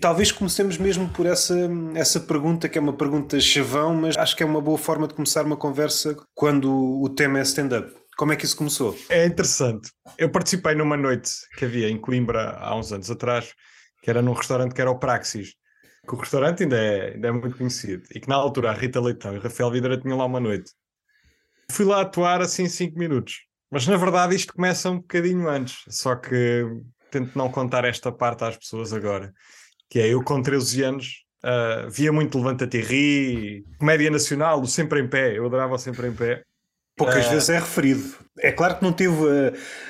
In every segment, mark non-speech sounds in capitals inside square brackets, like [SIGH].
talvez comecemos mesmo por essa, essa pergunta, que é uma pergunta chavão, mas acho que é uma boa forma de começar uma conversa quando o tema é stand-up. Como é que isso começou? É interessante. Eu participei numa noite que havia em Coimbra há uns anos atrás, que era num restaurante que era o Praxis, que o restaurante ainda é, ainda é muito conhecido, e que na altura a Rita Leitão e o Rafael Videira tinham lá uma noite. Fui lá atuar assim 5 minutos, mas na verdade isto começa um bocadinho antes, só que tento não contar esta parte às pessoas agora, que é eu com 13 anos uh, via muito Levanta-te e Ri, Comédia Nacional, o Sempre em Pé, eu adorava o Sempre em Pé, Poucas uh, vezes é referido. É claro que não teve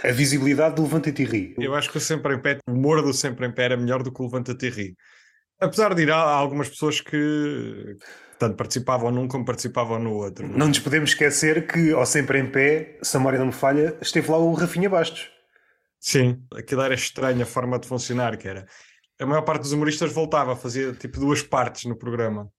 a, a visibilidade do Levanta-te e Ri. Eu acho que o Sempre em Pé, o humor do Sempre em Pé era melhor do que o Levanta-te e Ri. Apesar de ir, há algumas pessoas que tanto participavam num como participavam no outro. Não, não nos podemos esquecer que, ao Sempre em Pé, se a memória não me falha, esteve lá o Rafinha Bastos. Sim, aquilo era estranho a forma de funcionar, que era. A maior parte dos humoristas voltava, fazia tipo duas partes no programa.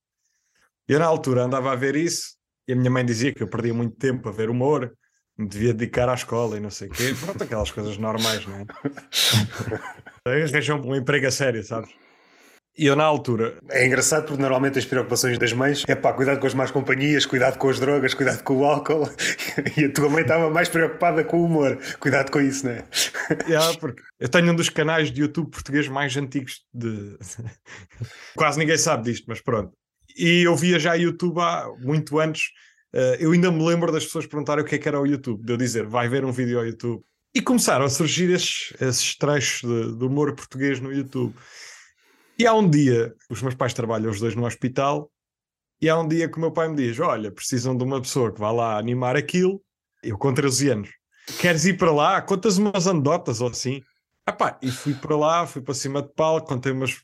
Eu na altura andava a ver isso e a minha mãe dizia que eu perdia muito tempo a ver humor, me devia dedicar à escola e não sei o quê. Pronto, aquelas coisas normais, não é? [LAUGHS] Arranjam um emprego a sério, sabes? E eu na altura. É engraçado porque normalmente as preocupações das mães é pá, cuidado com as más companhias, cuidado com as drogas, cuidado com o álcool. [LAUGHS] E a tua mãe estava mais preocupada com o humor. Cuidado com isso, não é? [LAUGHS] Yeah, porque eu tenho um dos canais de YouTube português mais antigos de. [LAUGHS] Quase ninguém sabe disto, mas pronto. E eu via já YouTube há muito antes. Uh, eu ainda me lembro das pessoas perguntarem o que é que era o YouTube, de eu dizer, vai ver um vídeo ao YouTube. E começaram a surgir esses, esses trechos de, de humor português no YouTube. E há um dia, os meus pais trabalham os dois no hospital, e há um dia que o meu pai me diz: Olha, precisam de uma pessoa que vá lá animar aquilo. Eu com 13 anos, queres ir para lá? Contas umas anedotas ou assim. Epá, e fui para lá, fui para cima de palco, contei umas.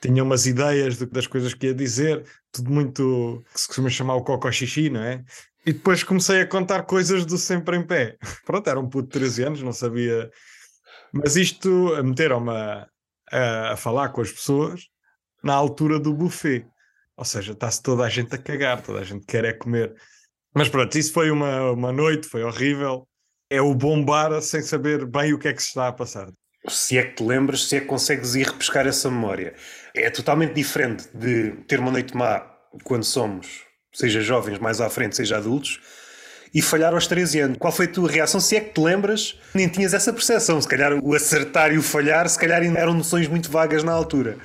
Tinha umas ideias de, das coisas que ia dizer, tudo muito que se costuma chamar o coco xixi, não é? E depois comecei a contar coisas do sempre em pé. [LAUGHS] Pronto, era um puto de 13 anos, não sabia. Mas isto, meteram-me a, a, a falar com as pessoas na altura do buffet. Ou seja, está-se toda a gente a cagar, toda a gente quer é comer. Mas pronto, isso foi uma, uma noite, foi horrível. É o bombar sem saber bem o que é que se está a passar. Se é que te lembras, se é que consegues ir repescar essa memória. É totalmente diferente de ter uma noite má quando somos, seja jovens mais à frente, seja adultos, e falhar aos 13 anos. Qual foi a tua reação? Se é que te lembras, nem tinhas essa percepção. Se calhar o acertar e o falhar, se calhar eram noções muito vagas na altura.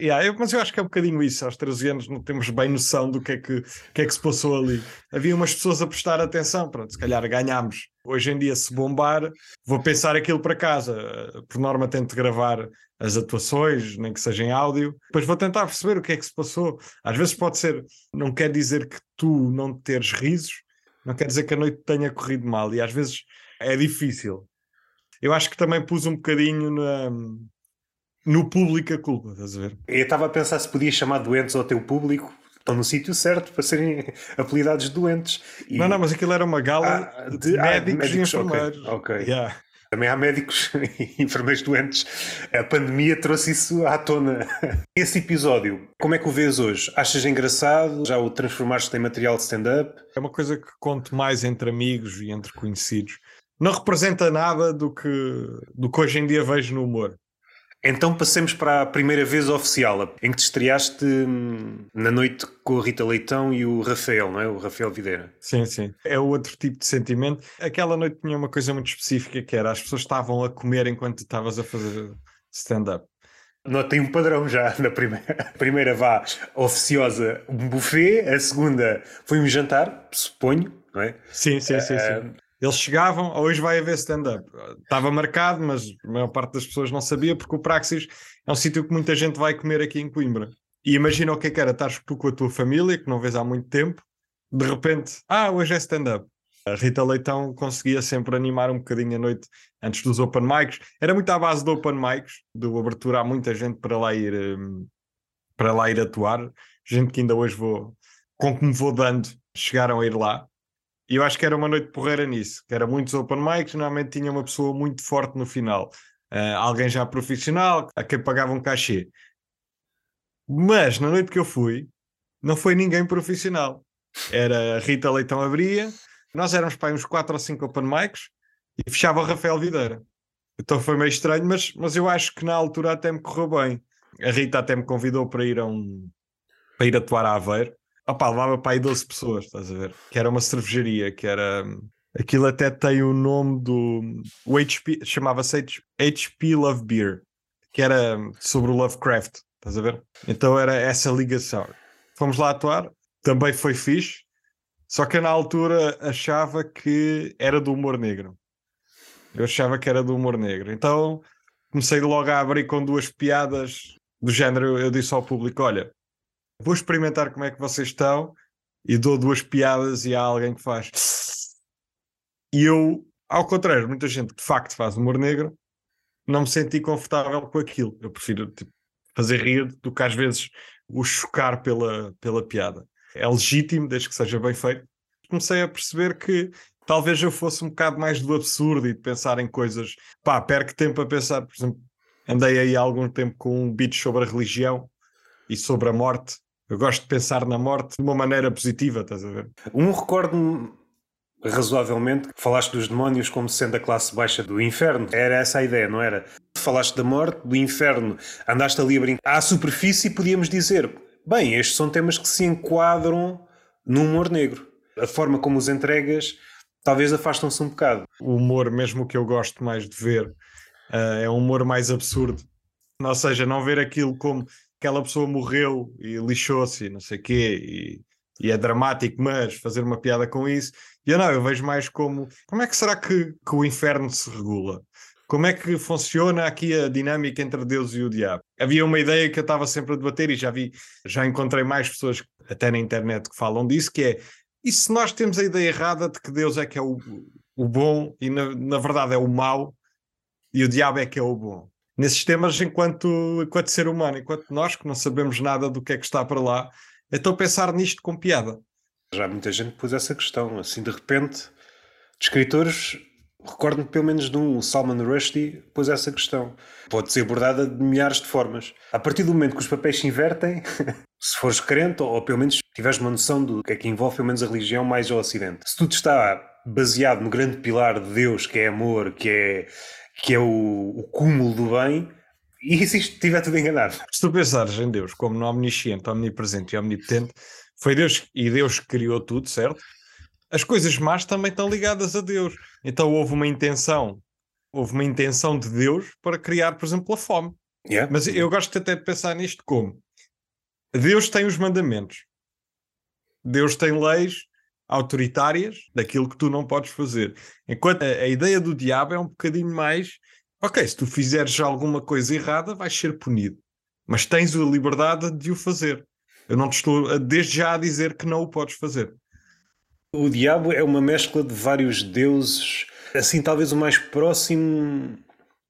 Yeah, eu, mas eu acho que é um bocadinho isso. Aos 13 anos não temos bem noção do que é que, que, é que se passou ali. Havia umas pessoas a prestar atenção. Pronto, se calhar ganhámos. Hoje em dia, se bombar, vou pensar aquilo para casa. Por norma, tento gravar as atuações, nem que seja em áudio. Depois vou tentar perceber o que é que se passou. Às vezes pode ser, não quer dizer que tu não teres risos, não quer dizer que a noite tenha corrido mal e às vezes é difícil. Eu acho que também pus um bocadinho na, no público a culpa, estás a ver? Eu estava a pensar se podia chamar doentes ao teu público. Estão no sítio certo para serem [LAUGHS] apelidados de doentes. E... Não, não, mas aquilo era uma gala ah, de, de, médicos, ah, médicos, e enfermeiros. Ok. okay. Yeah. Também há médicos [LAUGHS] e enfermeiros doentes. A pandemia trouxe isso à tona. [LAUGHS] Esse episódio, como é que o vês hoje? Achas engraçado? Já o transformaste em material de stand-up? É uma coisa que conto mais entre amigos e entre conhecidos. Não representa nada do que, do que hoje em dia vejo no humor. Então passemos para a primeira vez oficial, em que te estreaste hum, na noite com a Rita Leitão e o Rafael, não é? O Rafael Videira. Sim, sim. É outro tipo de sentimento. Aquela noite tinha uma coisa muito específica que era as pessoas estavam a comer enquanto estavas a fazer stand-up. Não tem um padrão já [LAUGHS] na primeira. A primeira vá oficiosa, um buffet, a segunda foi um jantar, suponho, não é? Sim, sim, sim. sim. Eles chegavam, hoje vai haver stand-up. Estava marcado, mas a maior parte das pessoas não sabia, porque o Praxis é um sítio que muita gente vai comer aqui em Coimbra. E imagina o que é que era, estás tu com a tua família, que não vês há muito tempo, de repente, ah, hoje é stand-up. A Rita Leitão conseguia sempre animar um bocadinho a noite antes dos open mics. Era muito à base do open mics, do abertura, há muita gente para lá ir, um, para lá ir atuar. Gente que ainda hoje vou, com que me vou dando, chegaram a ir lá. E eu acho que era uma noite porreira nisso, que era muitos open mics, normalmente tinha uma pessoa muito forte no final. Uh, alguém já profissional, a quem pagava um cachê. Mas na noite que eu fui, não foi ninguém profissional. Era Rita Leitão abria, nós éramos para uns 4 ou 5 open mics e fechava o Rafael Videira. Então foi meio estranho, mas, mas eu acho que na altura até me correu bem. A Rita até me convidou para ir a um para ir atuar a Aveiro. Opá, levava para aí 12 pessoas, estás a ver? Que era uma cervejaria, que era. Aquilo até tem o nome do. O HP, chamava-se HP Love Beer, que era sobre o Lovecraft, estás a ver? Então era essa ligação. Fomos lá atuar, também foi fixe, só que eu na altura achava que era do humor negro. Eu achava que era do humor negro. Então comecei logo a abrir com duas piadas do género. Eu disse ao público: Olha, vou experimentar como é que vocês estão e dou duas piadas e há alguém que faz. E eu, ao contrário, muita gente de facto faz humor negro, não me senti confortável com aquilo. Eu prefiro tipo, fazer rir do que às vezes o chocar pela, pela piada. É legítimo, desde que seja bem feito. Comecei a perceber que talvez eu fosse um bocado mais do absurdo e de pensar em coisas. Pá, perco tempo a pensar, por exemplo, andei aí há algum tempo com um beat sobre a religião e sobre a morte. Eu gosto de pensar na morte de uma maneira positiva, estás a ver? Um recordo razoavelmente que falaste dos demónios como sendo a classe baixa do inferno. Era essa a ideia, não era? Falaste da morte, do inferno, andaste ali a brincar. À superfície podíamos dizer, bem, estes são temas que se enquadram no humor negro. A forma como os entregas talvez afastam-se um bocado. O humor, mesmo que eu gosto mais de ver, uh, é um humor mais absurdo. Ou seja, não ver aquilo como aquela pessoa morreu e lixou-se, não sei o quê, e, e, é dramático, mas fazer uma piada com isso. E eu não, eu vejo mais como como é que será que, que o inferno se regula? Como é que funciona aqui a dinâmica entre Deus e o diabo? Havia uma ideia que eu estava sempre a debater e já vi, já encontrei mais pessoas até na internet que falam disso, que é e se nós temos a ideia errada de que Deus é que é o, o bom e na, na verdade é o mau e o diabo é que é o bom? Nesses temas, enquanto, enquanto ser humano, enquanto nós que não sabemos nada do que é que está para lá, então pensar nisto com piada. Já muita gente pôs essa questão, assim de repente, de escritores, recordo-me pelo menos de um, o Salman Rushdie, pôs essa questão. Pode ser abordada de milhares de formas. A partir do momento que os papéis se invertem, [LAUGHS] se fores crente, ou, ou pelo menos tiveres uma noção do que é que envolve pelo menos a religião mais ao ocidente. Se tudo está baseado no grande pilar de Deus, que é amor, que é, que é o, o cúmulo do bem, e se isto estiver tudo enganado? Se tu pensares em Deus como no omnisciente, omnipresente e omnipotente, foi Deus e Deus que criou tudo, certo? As coisas más também estão ligadas a Deus. Então houve uma intenção, houve uma intenção de Deus para criar, por exemplo, a fome. Yeah. Mas eu gosto até de pensar nisto como Deus tem os mandamentos. Deus tem leis autoritárias daquilo que tu não podes fazer. Enquanto a, a, ideia do diabo é um bocadinho mais: ok, se tu fizeres alguma coisa errada, vais ser punido, mas tens a liberdade de o fazer. Eu não te estou desde já a dizer que não o podes fazer. O diabo é uma mescla de vários deuses, assim, talvez o mais próximo.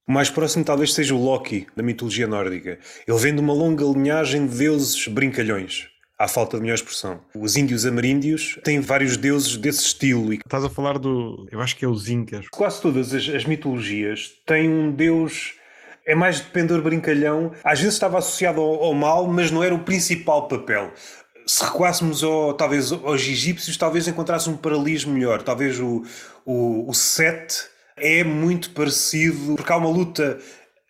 O mais próximo talvez seja o Loki, da mitologia nórdica. Ele vem de uma longa linhagem de deuses brincalhões à falta de melhor expressão. Os índios ameríndios têm vários deuses desse estilo. Estás a falar do. Eu acho que é os Incas. Quase todas as, as mitologias têm um deus. É mais de pendor brincalhão. Às vezes estava associado ao, ao mal, mas não era o principal papel se recuássemos ao, talvez aos egípcios, talvez encontrasse um paralelismo melhor. Talvez o, o, o Set é muito parecido, porque há uma luta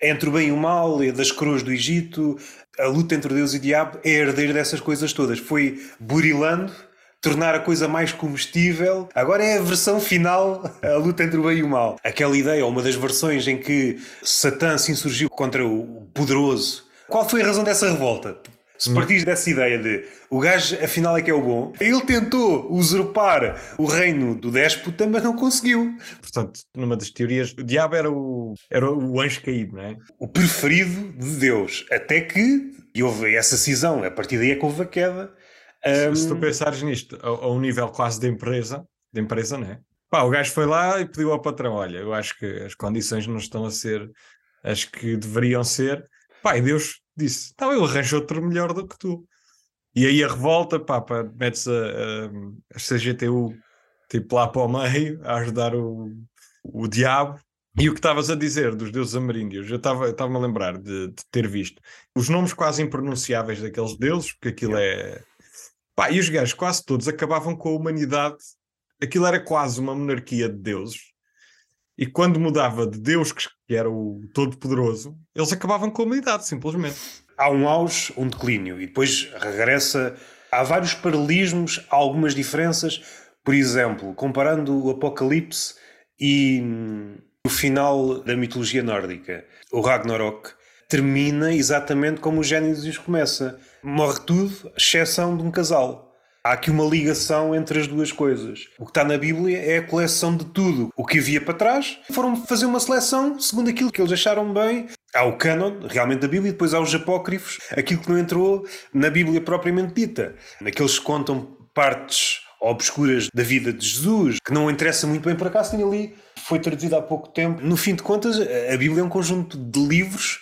entre o bem e o mal, é das coroas do Egito, a luta entre Deus e o diabo é herdeiro dessas coisas todas. Foi burilando, tornar a coisa mais comestível. Agora é a versão final, a luta entre o bem e o mal. Aquela ideia, uma das versões em que Satã se insurgiu contra o poderoso. Qual foi a razão dessa revolta? Se partires dessa ideia de o gajo afinal é que é o bom, ele tentou usurpar o reino do déspota, mas não conseguiu. Portanto, numa das teorias, o diabo era o, era o anjo caído, não é? O preferido de Deus. Até que e houve essa cisão, a partir daí é que houve a queda. Um... Se, tu pensares nisto a, a, um nível quase de empresa, de empresa, não é? Pá, o gajo foi lá e pediu ao patrão: olha, eu acho que as condições não estão a ser as que deveriam ser. E Deus disse: Então eu arranjo outro melhor do que tu. E aí a revolta, pá, pá metes a, a, a CGTU tipo lá para o meio a ajudar o, o diabo. E o que estavas a dizer dos deuses ameríndios, eu estava-me a lembrar de, de, ter visto os nomes quase impronunciáveis daqueles deuses, porque aquilo é. Pá, e os gajos quase todos acabavam com a humanidade. Aquilo era quase uma monarquia de deuses. E quando mudava de Deus, que era o Todo-Poderoso, eles acabavam com a humanidade, simplesmente. há um auge, um declínio, e depois regressa. Há vários paralelismos, há algumas diferenças. Por exemplo, comparando o Apocalipse e hum, o final da mitologia nórdica, o Ragnarok termina exatamente como o Gênesis começa. Morre tudo, exceção de um casal. Há aqui uma ligação entre as duas coisas. O que está na Bíblia é a coleção de tudo. O que havia para trás, foram fazer uma seleção segundo aquilo que eles acharam bem. Há o canon, realmente, da Bíblia, e depois há os apócrifos, aquilo que não entrou na Bíblia propriamente dita. Naqueles que contam partes obscuras da vida de Jesus, que não interessa muito bem, por acaso tem ali, foi traduzido há pouco tempo. No fim de contas, a Bíblia é um conjunto de livros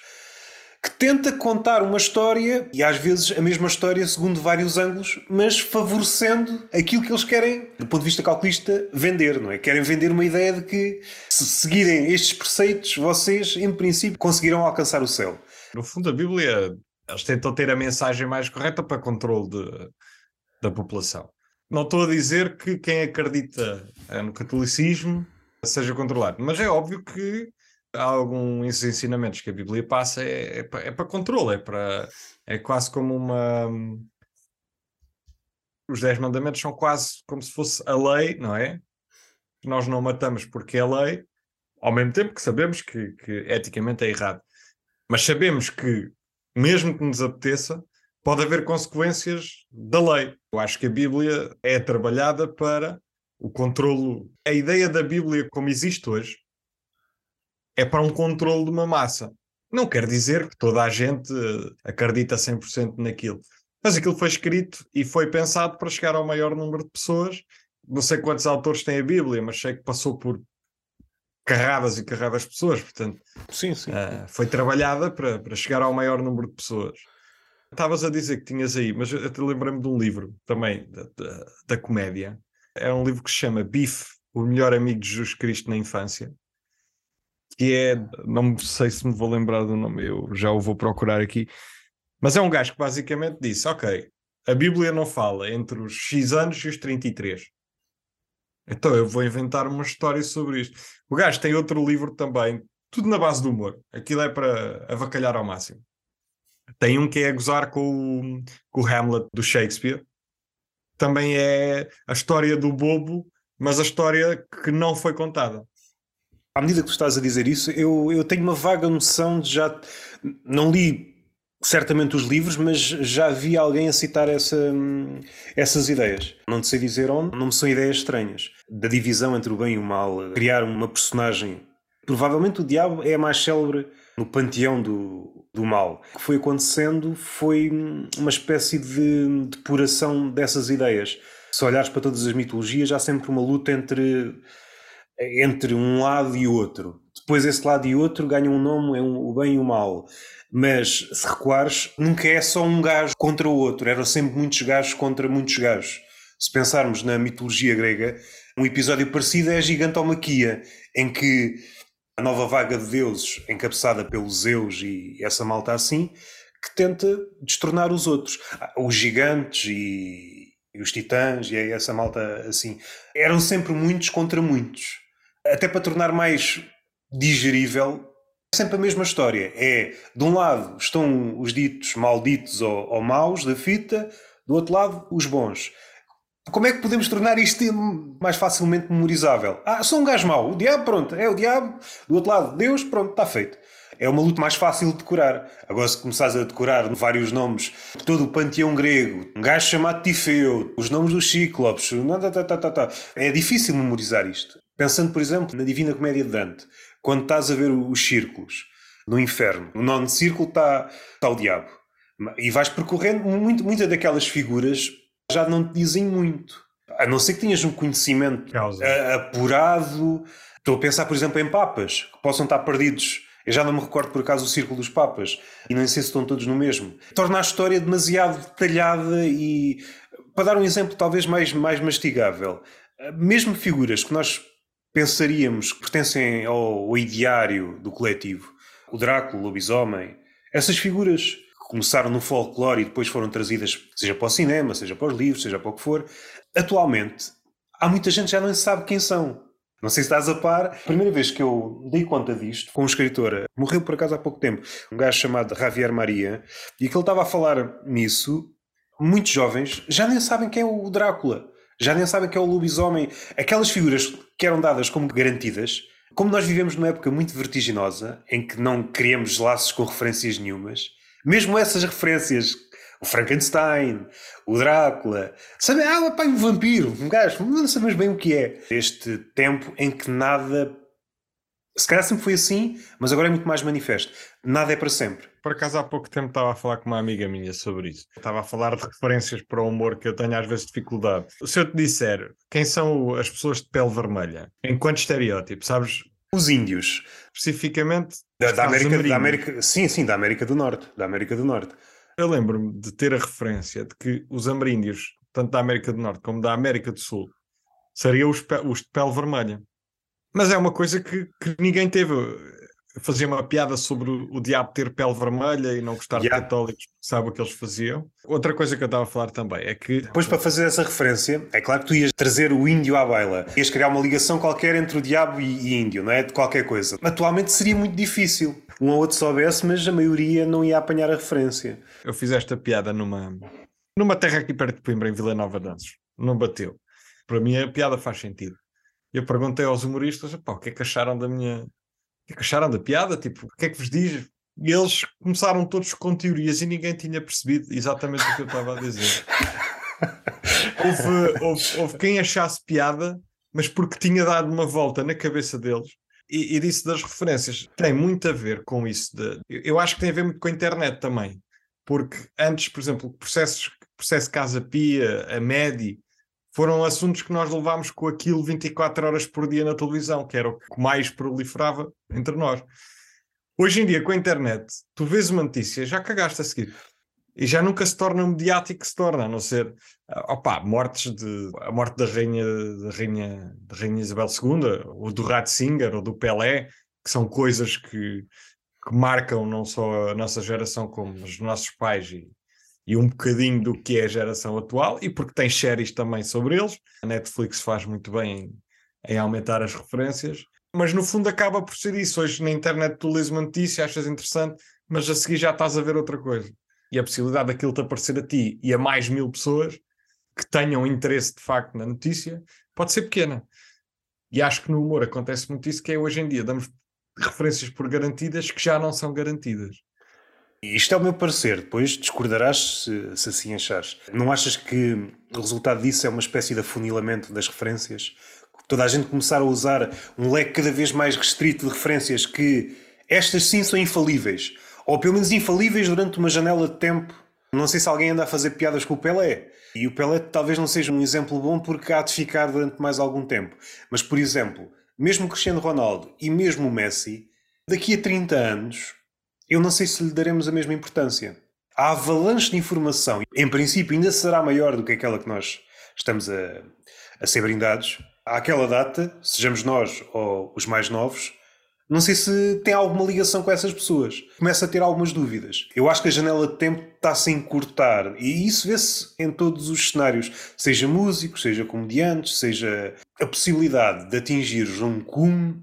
que tenta contar uma história, e às vezes a mesma história segundo vários ângulos, mas favorecendo aquilo que eles querem, do ponto de vista calculista, vender, não é? Querem vender uma ideia de que se seguirem estes preceitos, vocês, em princípio, conseguirão alcançar o céu. No fundo, a Bíblia, eles tentam ter a mensagem mais correta para controle de, da população. Não estou a dizer que quem acredita no catolicismo seja controlado, mas é óbvio que alguns ensinamentos que a Bíblia passa é, é, para, é para controle, é, para, é quase como uma. Os Dez Mandamentos são quase como se fosse a lei, não é? Nós não matamos porque é lei, ao mesmo tempo que sabemos que, que eticamente é errado. Mas sabemos que, mesmo que nos apeteça, pode haver consequências da lei. Eu acho que a Bíblia é trabalhada para o controlo. A ideia da Bíblia como existe hoje é para um controle de uma massa. Não quer dizer que toda a gente eh, acredita 100% naquilo. Mas aquilo foi escrito e foi pensado para chegar ao maior número de pessoas. Não sei quantos autores tem a Bíblia, mas sei que passou por carradas e carradas de pessoas. Portanto, sim, sim. Uh, foi trabalhada para, para chegar ao maior número de pessoas. Estavas a dizer que tinhas aí, mas eu te lembrei-me de um livro também da, da, da comédia. É um livro que se chama Bife, o melhor amigo de Jesus Cristo na infância que é, não sei se me vou lembrar do nome, eu já o vou procurar aqui, mas é um gajo que basicamente disse: Ok, a Bíblia não fala entre os X anos e os 33. Então eu vou inventar uma história sobre isto. O gajo tem outro livro também, tudo na base do humor. Aquilo é para avacalhar ao máximo. Tem um que é a gozar com o, com o Hamlet do Shakespeare. Também é a história do bobo, mas a história que não foi contada à medida que tu estás a dizer isso, eu, eu tenho uma vaga noção de já. Não li certamente os livros, mas já vi alguém a citar essa, essas ideias. Não sei dizer onde, não me são ideias estranhas. Da divisão entre o bem e o mal, criar uma personagem. Provavelmente o diabo é a mais célebre no panteão do, do mal. O que foi acontecendo foi uma espécie de depuração dessas ideias. Se olhares para todas as mitologias, há sempre uma luta entre entre um lado e outro. Depois esse lado e outro ganham um nome, é um, o bem e o mal. Mas se recuares, nunca é só um gajo contra o outro, eram sempre muitos gajos contra muitos gajos. Se pensarmos na mitologia grega, um episódio parecido é a Gigantomaquia, em que a nova vaga de deuses, encabeçada pelos Zeus e essa malta assim, que tenta destornar os outros. Os gigantes e, e os titãs e essa malta assim. Eram sempre muitos contra muitos até para tornar mais digerível, é sempre a mesma história. É, de um lado estão os ditos malditos ou, ou maus da fita, do outro lado os bons. Como é que podemos tornar isto mais facilmente memorizável? Ah, sou um gajo mau. O diabo, pronto, é o diabo. Do outro lado, Deus, pronto, está feito. É uma luta mais fácil de decorar. Agora, se começares a decorar vários nomes, todo o panteão grego, um gajo chamado Tifeu, os nomes dos cíclopes, é difícil memorizar isto. Pensando, por exemplo, na Divina Comédia de Dante, quando estás a ver os círculos no inferno, no nono círculo está, está o diabo. E vais percorrendo, muito, muitas daquelas figuras já não te dizem muito. A não ser que tenhas um conhecimento Causa. apurado. Estou a pensar, por exemplo, em papas, que possam estar perdidos. Eu já não me recordo, por acaso, o círculo dos papas. E nem sei se estão todos no mesmo. Torna a história demasiado detalhada e... Para dar um exemplo talvez mais, mais mastigável. Mesmo figuras que nós pensaríamos que pertencem ao, ao ideário do coletivo. O Drácula, o lobisomem, essas figuras que começaram no folclore e depois foram trazidas, seja para o cinema, seja para os livros, seja para o que for, atualmente há muita gente que já não sabe quem são. Não sei se estás a par. Primeira vez que eu dei conta disto com um escritor, morreu por acaso há pouco tempo, um gajo chamado Javier Maria, e que ele estava a falar nisso. Muitos jovens já nem sabem quem é o Drácula, já nem sabem quem é o lobisomem. Aquelas figuras que eram dadas como garantidas, como nós vivemos numa época muito vertiginosa, em que não criamos laços com referências nenhumas, mesmo essas referências o Frankenstein, o Drácula. Sabe, ah, pá, um vampiro, um gajo, não sabemos bem o que é. Este tempo em que nada. Se calhar sempre foi assim, mas agora é muito mais manifesto. Nada é para sempre. Por acaso há pouco tempo estava a falar com uma amiga minha sobre isso. Estava a falar de referências para o humor que eu tenho às vezes dificuldade. Se eu te disser quem são as pessoas de pele vermelha, enquanto estereótipo, sabes? Os índios. Especificamente da, da América, da América. Sim, sim, da América do Norte. Da América do Norte. Eu lembro-me de ter a referência de que os ameríndios, tanto da América do Norte como da América do Sul, seriam os, os de pele vermelha. Mas é uma coisa que, que ninguém teve. Fazia uma piada sobre o, diabo ter pele vermelha e não gostar yeah. de católicos, sabe o que eles faziam. Outra coisa que eu estava a falar também é que. Depois, para fazer essa referência, é claro que tu ias trazer o índio à baila. Ias criar uma ligação qualquer entre o diabo e, e índio, não é? De qualquer coisa. Atualmente seria muito difícil um ou outro soubesse, mas a maioria não ia apanhar a referência. Eu fiz esta piada numa, numa terra aqui perto de Coimbra, em Vila Nova de Anjos. Não bateu. Para mim a piada faz sentido. Eu perguntei aos humoristas, o que é que acharam da minha... Que acharam da piada? Tipo, o que é que vos diz? E eles começaram todos com teorias e ninguém tinha percebido exatamente o que eu estava a dizer. [LAUGHS] houve, houve, houve quem achasse piada, mas porque tinha dado uma volta na cabeça deles e, e disse das referências, tem muito a ver com isso. De, eu acho que tem a ver muito com a internet também, porque antes, por exemplo, processos, processo Casa Pia, a MEDI, foram assuntos que nós levámos com aquilo 24 horas por dia na televisão, que era o que mais proliferava entre nós. Hoje em dia, com a internet, tu vês uma notícia, já cagaste a seguir e já nunca se torna um mediático que se torna, a não ser ah, opa, mortes de a morte da rainha, da rainha, da rainha Isabel II, ou do Ratzinger, ou do Pelé, que são coisas que, que marcam não só a nossa geração, como os nossos pais e, e um bocadinho do que é a geração atual, e porque tem séries também sobre eles. A Netflix faz muito bem em, em aumentar as referências, mas no fundo acaba por ser isso. Hoje na internet tu lês uma notícia, achas interessante, mas a seguir já estás a ver outra coisa e a possibilidade daquilo te aparecer a ti e a mais mil pessoas que tenham interesse de facto na notícia pode ser pequena. E acho que no humor acontece muito isso, que é hoje em dia damos referências por garantidas que já não são garantidas. Isto é o meu parecer, depois discordarás se, se assim achares. Não achas que o resultado disso é uma espécie de afunilamento das referências? Toda a gente começar a usar um leque cada vez mais restrito de referências que estas sim são infalíveis ou pelo menos infalíveis durante uma janela de tempo. Não sei se alguém anda a fazer piadas com o Pelé. E o Pelé talvez não seja um exemplo bom porque há de ficar durante mais algum tempo. Mas, por exemplo, mesmo Cristiano Ronaldo e mesmo o Messi, daqui a 30 anos, eu não sei se lhe daremos a mesma importância. A avalanche de informação, em princípio, ainda será maior do que aquela que nós estamos a, a ser brindados. Àquela data, sejamos nós ou os mais novos, não sei se tem alguma ligação com essas pessoas. Começa a ter algumas dúvidas. Eu acho que a janela de tempo está-se a encurtar. E isso vê-se em todos os cenários. Seja músicos, seja comediantes, seja a possibilidade de atingir um cume.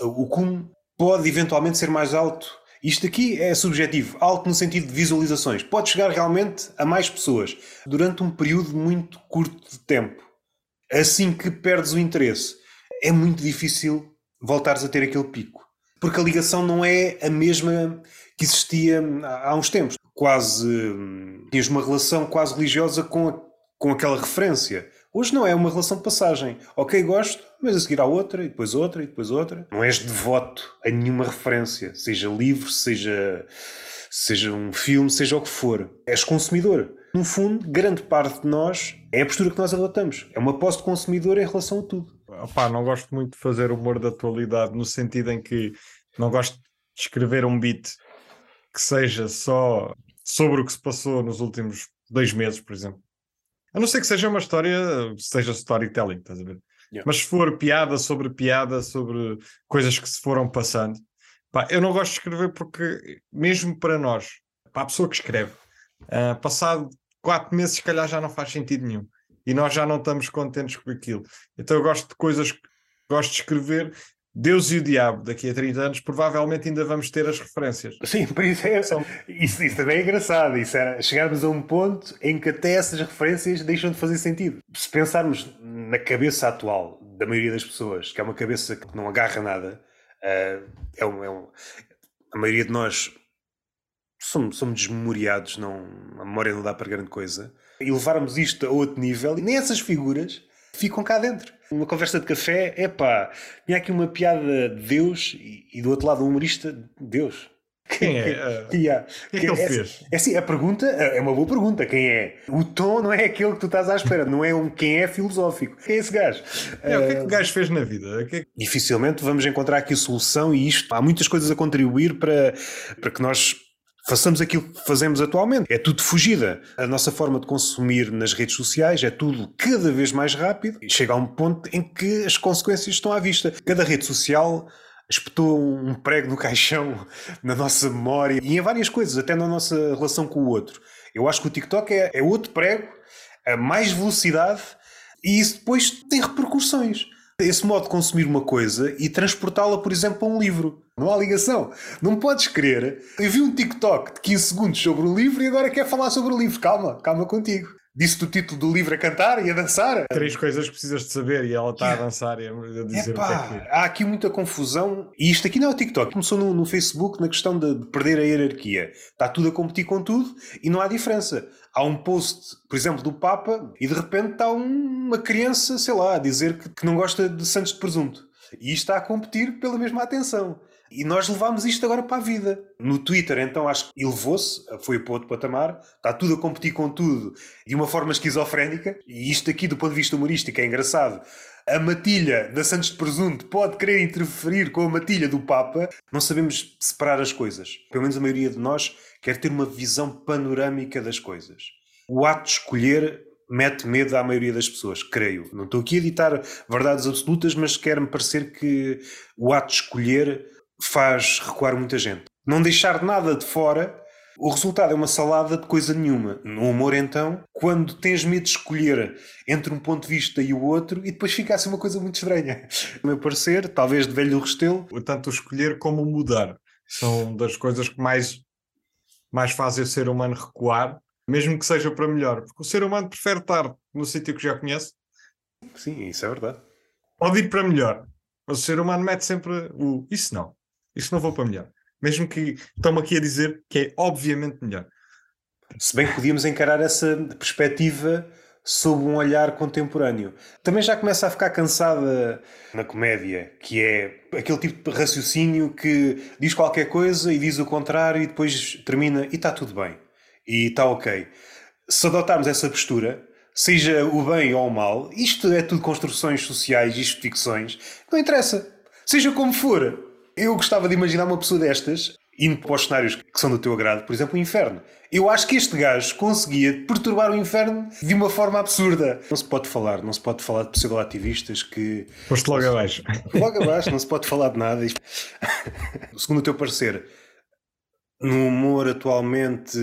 O cume pode eventualmente ser mais alto. Isto aqui é subjetivo, alto no sentido de visualizações. Pode chegar realmente a mais pessoas durante um período muito curto de tempo. Assim que perdes o interesse, é muito difícil voltares a ter aquele pico porque a ligação não é a mesma que existia há uns tempos. Quase hum, tinhas uma relação quase religiosa com, a, com aquela referência. Hoje não é uma relação de passagem. Ok, gosto, mas a seguir há outra, e depois outra, e depois outra. Não és devoto a nenhuma referência, seja livro, seja, seja um filme, seja o que for. És consumidor. No fundo, grande parte de nós é a postura que nós adotamos. É uma posse de consumidor em relação a tudo. Opá, não gosto muito de fazer humor da atualidade, no sentido em que não gosto de escrever um beat que seja só sobre o que se passou nos últimos dois meses, por exemplo. A não ser que seja uma história, seja storytelling, estás a ver? Yeah. Mas se for piada sobre piada, sobre coisas que se foram passando, pá, eu não gosto de escrever porque, mesmo para nós, para a pessoa que escreve, uh, passado quatro meses, se calhar já não faz sentido nenhum. E nós já não estamos contentes com aquilo. Então eu gosto de coisas gosto de escrever Deus e o Diabo, daqui a 30 anos, provavelmente ainda vamos ter as referências. Sim, por isso, é, isso, isso também é engraçado. Isso era chegarmos a um ponto em que até essas referências deixam de fazer sentido. Se pensarmos na cabeça atual da maioria das pessoas, que é uma cabeça que não agarra nada, uh, é, um, é um, a maioria de nós somos, somos desmemoriados, não, a memória não dá para grande coisa. E levarmos isto a outro nível, e nem essas figuras ficam cá dentro. Uma conversa de café, é pá, tinha aqui uma piada de Deus e, e do outro lado um humorista, Deus. Quem é? [LAUGHS] Quem é que ele é, fez? É assim, a pergunta é uma boa pergunta. Quem é? O tom não é aquele que tu estás à espera, não é um quem é filosófico. Quem é esse gajo? É, uh, o que é que o gajo fez na vida? Que... Dificilmente vamos encontrar aqui solução e isto há muitas coisas a contribuir para, para que nós façamos aquilo que fazemos atualmente. É tudo fugida. A nossa forma de consumir nas redes sociais é tudo cada vez mais rápido e chega a um ponto em que as consequências estão à vista. Cada rede social espetou um prego no caixão na nossa memória e em várias coisas, até na nossa relação com o outro. Eu acho que o TikTok é, é outro prego, a mais velocidade e isso depois tem repercussões esse modo de consumir uma coisa e transportá-la, por exemplo, para um livro. Não há ligação. Não podes querer. Eu vi um TikTok de 15 segundos sobre o livro e agora quer falar sobre o livro. Calma, calma contigo. Disse-te o título do livro a cantar e a dançar. Três coisas que precisas de saber e ela está a dançar e a dizer Epá, o que é que... Há aqui muita confusão e isto aqui não é o TikTok. Começou no, no Facebook na questão de, de, perder a hierarquia. Está tudo a competir com tudo e não há diferença. Há um post, por exemplo, do Papa e de repente está um, uma criança, sei lá, a dizer que, que não gosta de Santos de Presunto. E isto está a competir pela mesma atenção. E nós levámos isto agora para a vida. No Twitter, então, acho que elevou-se, foi para outro patamar, está tudo a competir com tudo de uma forma esquizofrénica. E isto aqui, do ponto de vista humorístico, é engraçado. A matilha da Santos de Presunto pode querer interferir com a matilha do Papa. Não sabemos separar as coisas. Pelo menos a maioria de nós quer ter uma visão panorâmica das coisas. O ato de escolher mete medo à maioria das pessoas, creio. Não estou aqui a editar verdades absolutas, mas quer-me parecer que o ato de escolher faz recuar muita gente. Não deixar nada de fora, o resultado é uma salada de coisa nenhuma. No humor, então, quando tens medo de escolher entre um ponto de vista e o outro, e depois fica assim uma coisa muito estranha. No [LAUGHS] meu parecer, talvez de velho Restelo. Tanto escolher como mudar são das coisas que mais, mais fazem o ser humano recuar, mesmo que seja para melhor. Porque o ser humano prefere estar no sítio que já conhece. Sim, isso é verdade. Pode ir para melhor. Mas o ser humano mete sempre o isso não. Isso não vou para melhor. Mesmo que estão aqui a dizer que é obviamente melhor. Se bem que podíamos encarar essa perspectiva sob um olhar contemporâneo. Também já começa a ficar cansada na comédia, que é aquele tipo de raciocínio que diz qualquer coisa e diz o contrário e depois termina e está tudo bem. E está ok. Se adotarmos essa postura, seja o bem ou o mal, isto é tudo construções sociais, isto ficções, não interessa. Seja como for, eu gostava de imaginar uma pessoa destas indo para os cenários que são do teu agrado, por exemplo, o inferno. Eu acho que este gajo conseguia perturbar o inferno de uma forma absurda. Não se pode falar, não se pode falar de pseudo-ativistas que. Posto logo abaixo. Logo abaixo, não se pode falar de nada. [LAUGHS] Segundo o teu parecer, no humor atualmente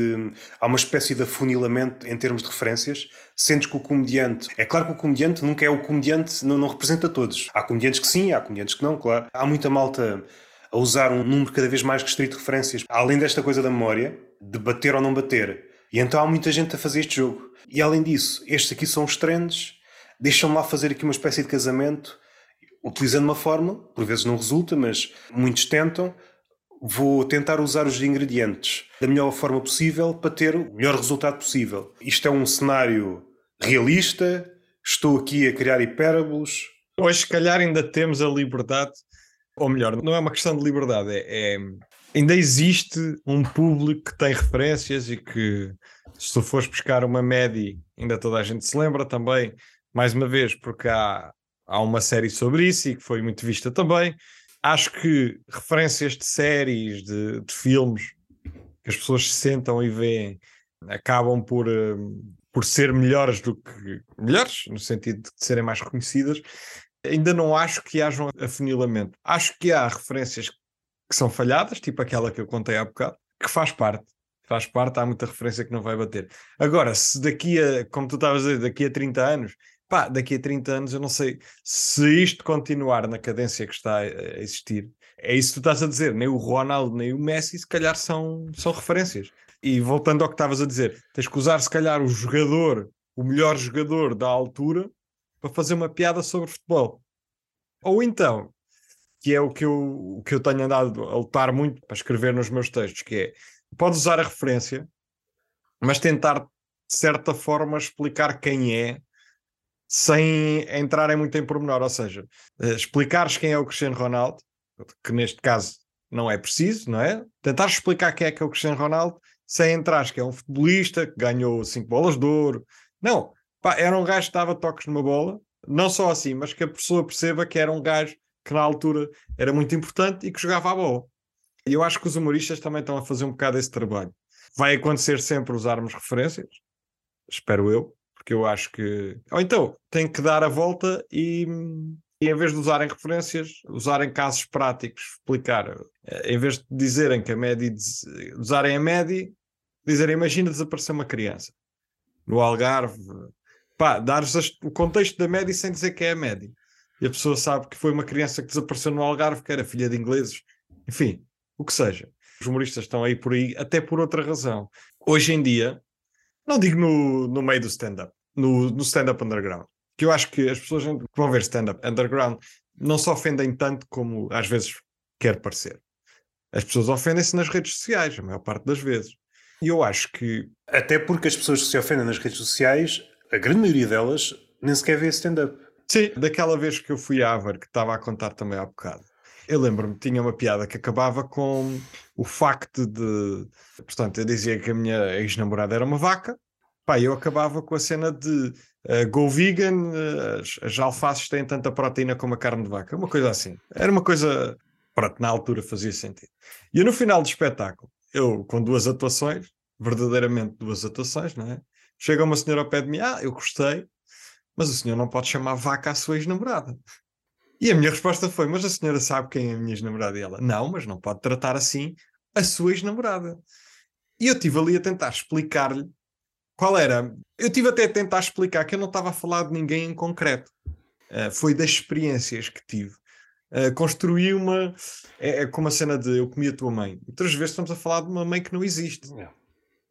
há uma espécie de afunilamento em termos de referências. Sentes que o comediante. É claro que o comediante nunca é o comediante, não, não representa todos. Há comediantes que sim, há comediantes que não, claro. Há muita malta a usar um número cada vez mais restrito de referências, além desta coisa da memória, de bater ou não bater. E então há muita gente a fazer este jogo. E além disso, estes aqui são os trends, deixam-me lá fazer aqui uma espécie de casamento, utilizando uma fórmula, por vezes não resulta, mas muitos tentam. Vou tentar usar os ingredientes da melhor forma possível para ter o melhor resultado possível. Isto é um cenário realista, estou aqui a criar hipérboles. Hoje, se calhar, ainda temos a liberdade ou melhor, não é uma questão de liberdade, é, é, ainda existe um público que tem referências e que, se tu fores buscar uma média, ainda toda a gente se lembra também, mais uma vez, porque há, há uma série sobre isso e que foi muito vista também. Acho que referências de séries, de, de filmes, que as pessoas se sentam e veem, acabam por, eh, por ser melhores do que. melhores, no sentido de serem mais reconhecidas, ainda não acho que haja um afunilamento. Acho que há referências que são falhadas, tipo aquela que eu contei há bocado, que faz parte. Faz parte, há muita referência que não vai bater. Agora, se daqui a, como tu estavas a dizer, daqui a 30 anos, pá, daqui a 30 anos eu não sei se isto continuar na cadência que está a existir. É isso que tu estás a dizer, nem o Ronaldo nem o Messi se calhar são, são referências. E voltando ao que estavas a dizer, tens que usar se calhar o jogador, o melhor jogador da altura, para fazer uma piada sobre futebol. Ou então, que é o que eu, o que eu tenho andado a lutar muito para escrever nos meus textos, que é, podes usar a referência, mas tentar, de certa forma, explicar quem é, sem entrar em muito em pormenor, ou seja, uh, explicares quem é o Cristiano Ronaldo, que neste caso não é preciso, não é? Tentar explicar quem é que é o Cristiano Ronaldo, sem entrar que é um futebolista que ganhou cinco bolas de ouro. Não, pá, era um gajo que dava toques numa bola, não só assim, mas que a pessoa perceba que era um gajo que na altura era muito importante e que jogava a bola. E eu acho que os humoristas também estão a fazer um bocado esse trabalho. Vai acontecer sempre usarmos referências, espero eu, porque eu acho que. Ou então, tem que dar a volta e, e em vez de usarem referências, usarem casos práticos, explicar. Em vez de dizerem que a média, usarem a média, dizerem: imagina desaparecer uma criança no Algarve, pá, dares o contexto da média sem dizer que é a média. E a pessoa sabe que foi uma criança que desapareceu no Algarve, que era filha de ingleses, enfim, o que seja. Os humoristas estão aí por aí, até por outra razão. Hoje em dia, não digo no, no meio do stand-up, no, no stand-up underground, que eu acho que as pessoas que vão ver stand-up underground não se ofendem tanto como às vezes quer parecer. As pessoas ofendem-se nas redes sociais, a maior parte das vezes. E eu acho que. Até porque as pessoas que se ofendem nas redes sociais, a grande maioria delas nem sequer vê stand-up. Sim, daquela vez que eu fui à Ávara, que estava a contar também há bocado. Eu lembro-me, tinha uma piada que acabava com o facto de. Portanto, eu dizia que a minha ex-namorada era uma vaca, pá, eu acabava com a cena de uh, go vegan, uh, as, as alfaces têm tanta proteína como a carne de vaca, uma coisa assim. Era uma coisa, pronto, na altura fazia sentido. E no final do espetáculo, eu com duas atuações, verdadeiramente duas atuações, não é? Chega uma senhora ao pé de mim, ah, eu gostei, mas o senhor não pode chamar vaca à sua ex-namorada. E a minha resposta foi: Mas a senhora sabe quem é a minha ex-namorada? E ela: Não, mas não pode tratar assim a sua ex-namorada. E eu estive ali a tentar explicar-lhe qual era. Eu estive até a tentar explicar que eu não estava a falar de ninguém em concreto. Uh, foi das experiências que tive. Uh, construí uma. É, é, como a cena de eu comi a tua mãe. Outras vezes estamos a falar de uma mãe que não existe.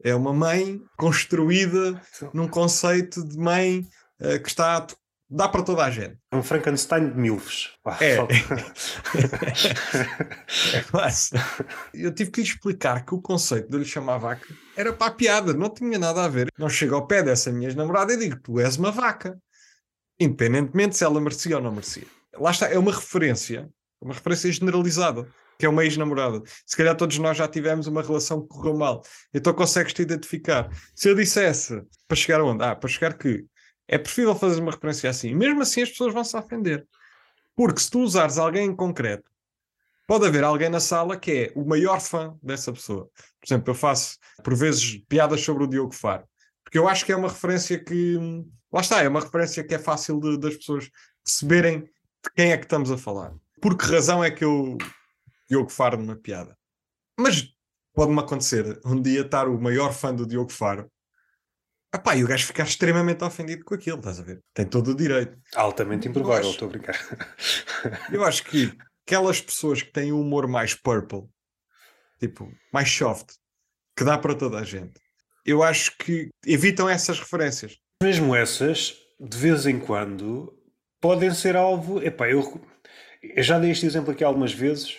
É uma mãe construída num conceito de mãe uh, que está a dá para toda a gente. Um Frankenstein de milfes. é. é quase. [LAUGHS] Eu tive que lhe explicar que o conceito de lhe chamar vaca era para a piada, não tinha nada a ver. Não chego ao pé dessa minha namorada e digo: Tu és uma vaca. Independentemente se ela merecia ou não merecia. Lá está, é uma referência, uma referência generalizada que é uma ex-namorada. Se calhar todos nós já tivemos uma relação que correu mal. Então consegues-te identificar. Se eu dissesse para chegar aonde? Ah, para chegar que é preferível fazer uma referência assim. Mesmo assim, as pessoas vão se ofender. Porque se tu usares alguém em concreto, pode haver alguém na sala que é o maior fã dessa pessoa. Por exemplo, eu faço, por vezes, piadas sobre o Diogo Faro. Porque eu acho que é uma referência que. Lá está, é uma referência que é fácil de, das pessoas perceberem de quem é que estamos a falar. Por que razão é que eu Diogo Faro numa piada? Mas pode-me acontecer um dia estar o maior fã do Diogo Faro Epá, e o gajo ficar extremamente ofendido com aquilo, estás a ver? Tem todo o direito. Altamente improvável, estou a brincar. Eu acho que aquelas pessoas que têm o humor mais purple, tipo, mais soft, que dá para toda a gente, eu acho que evitam essas referências. Mesmo essas, de vez em quando, podem ser alvo. Epá, eu, eu já dei este exemplo aqui algumas vezes.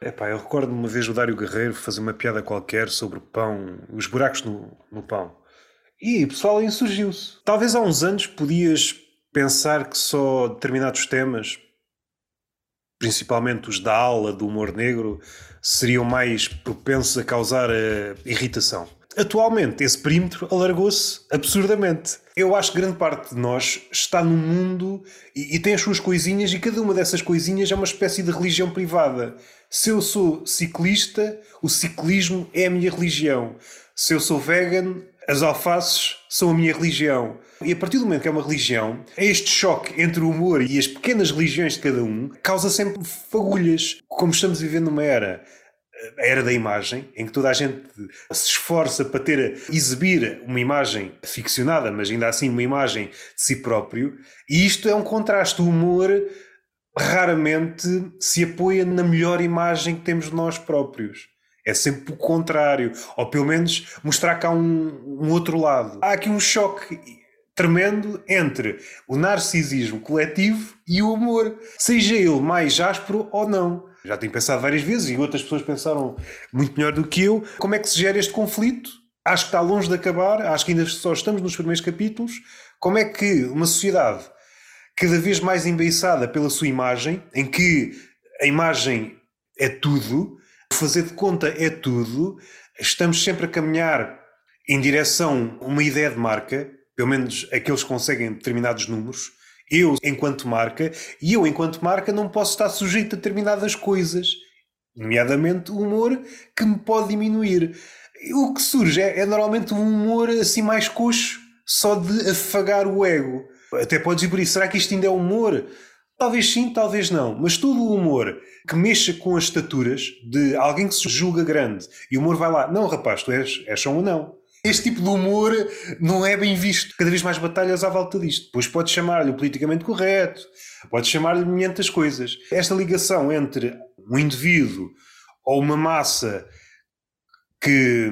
Epá, eu recordo uma vez o Dário Guerreiro fazer uma piada qualquer sobre o pão, os buracos no, no pão. E o pessoal insurgiu-se. Talvez há uns anos podias pensar que só determinados temas, principalmente os da aula do humor negro, seriam mais propensos a causar uh, irritação. Atualmente, esse perímetro alargou-se absurdamente. Eu acho que grande parte de nós está no mundo e, e, tem as suas coisinhas, e cada uma dessas coisinhas é uma espécie de religião privada. Se eu sou ciclista, o ciclismo é a minha religião. Se eu sou vegan, as alfaces são a minha religião. E a partir do momento que é uma religião, este choque entre o humor e as pequenas religiões de cada um causa sempre fagulhas. Como estamos vivendo numa era a era da imagem, em que toda a gente se esforça para ter, exibir uma imagem ficcionada, mas ainda assim uma imagem de si próprio, e isto é um contraste. O humor raramente se apoia na melhor imagem que temos de nós próprios. É sempre o contrário, ou pelo menos mostrar cá um, um outro lado. Há aqui um choque tremendo entre o narcisismo coletivo e o humor, seja ele mais áspero ou não. Já tenho pensado várias vezes e outras pessoas pensaram muito melhor do que eu. Como é que se gera este conflito? Acho que está longe de acabar, acho que ainda só estamos nos primeiros capítulos. Como é que uma sociedade cada vez mais embeiçada pela sua imagem, em que a imagem é tudo, fazer de conta é tudo, estamos sempre a caminhar em direção a uma ideia de marca, pelo menos aqueles que conseguem determinados números, eu, enquanto marca, e eu, enquanto marca, não posso estar sujeito a determinadas coisas, nomeadamente o humor, que me pode diminuir. O que surge é, é normalmente um humor assim mais coxo, só de afagar o ego. Até podes ir por isso, será que isto ainda é humor? Talvez sim, talvez não, mas todo o humor que mexa com as estaturas de alguém que se julga grande e o humor vai lá, não rapaz, tu és, és só um não. Este tipo de humor não é bem visto. Cada vez mais batalhas à volta disto. Depois pode chamar-lhe o politicamente correto, pode chamar-lhe muitas coisas. Esta ligação entre um indivíduo ou uma massa que,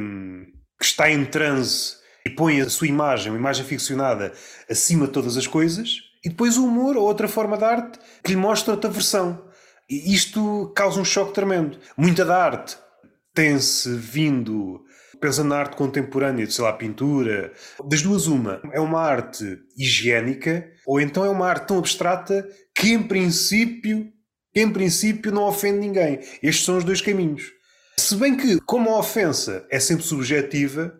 que está em transe e põe a sua imagem, uma imagem ficcionada, acima de todas as coisas, e depois o humor ou outra forma de arte que lhe mostra outra versão. E isto causa um choque tremendo. Muita da arte tem-se vindo pensando na arte contemporânea, sei lá, pintura, das duas uma, é uma arte higiênica ou então é uma arte tão abstrata que em princípio, em princípio não ofende ninguém. Estes são os dois caminhos. Se bem que, como a ofensa é sempre subjetiva,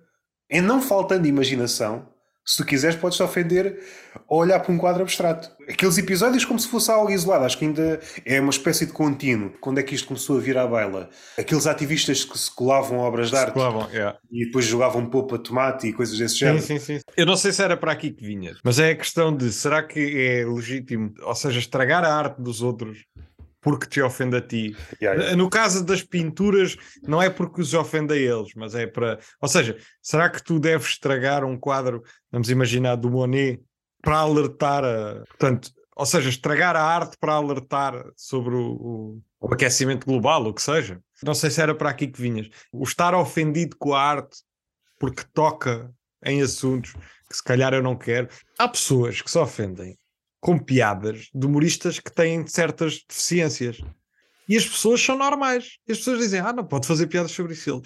em não faltando imaginação, se tu quiseres, podes-te ofender ou olhar para um quadro abstrato. Aqueles episódios como se fosse algo isolado, acho que ainda é uma espécie de contínuo. Quando é que isto começou a vir à baila? Aqueles ativistas que se colavam obras de arte colavam, yeah. e depois jogavam popa tomate e coisas desse género. Sim, sim, sim. Eu não sei se era para aqui que vinhas, mas é a questão de será que é legítimo, ou seja, estragar a arte dos outros porque te ofende a ti. Yeah, yeah. No caso das pinturas, não é porque os ofende a eles, mas é para. Ou seja, será que tu deves estragar um quadro, vamos imaginar, do Monet, para alertar a. Portanto, ou seja, estragar a arte para alertar sobre o, o, o aquecimento global, o que seja. Não sei se era para aqui que vinhas. O estar ofendido com a arte porque toca em assuntos que se calhar eu não quero. Há pessoas que se ofendem com piadas de humoristas que têm certas deficiências. E as pessoas são normais. As pessoas dizem, ah, não pode fazer piadas sobre isso.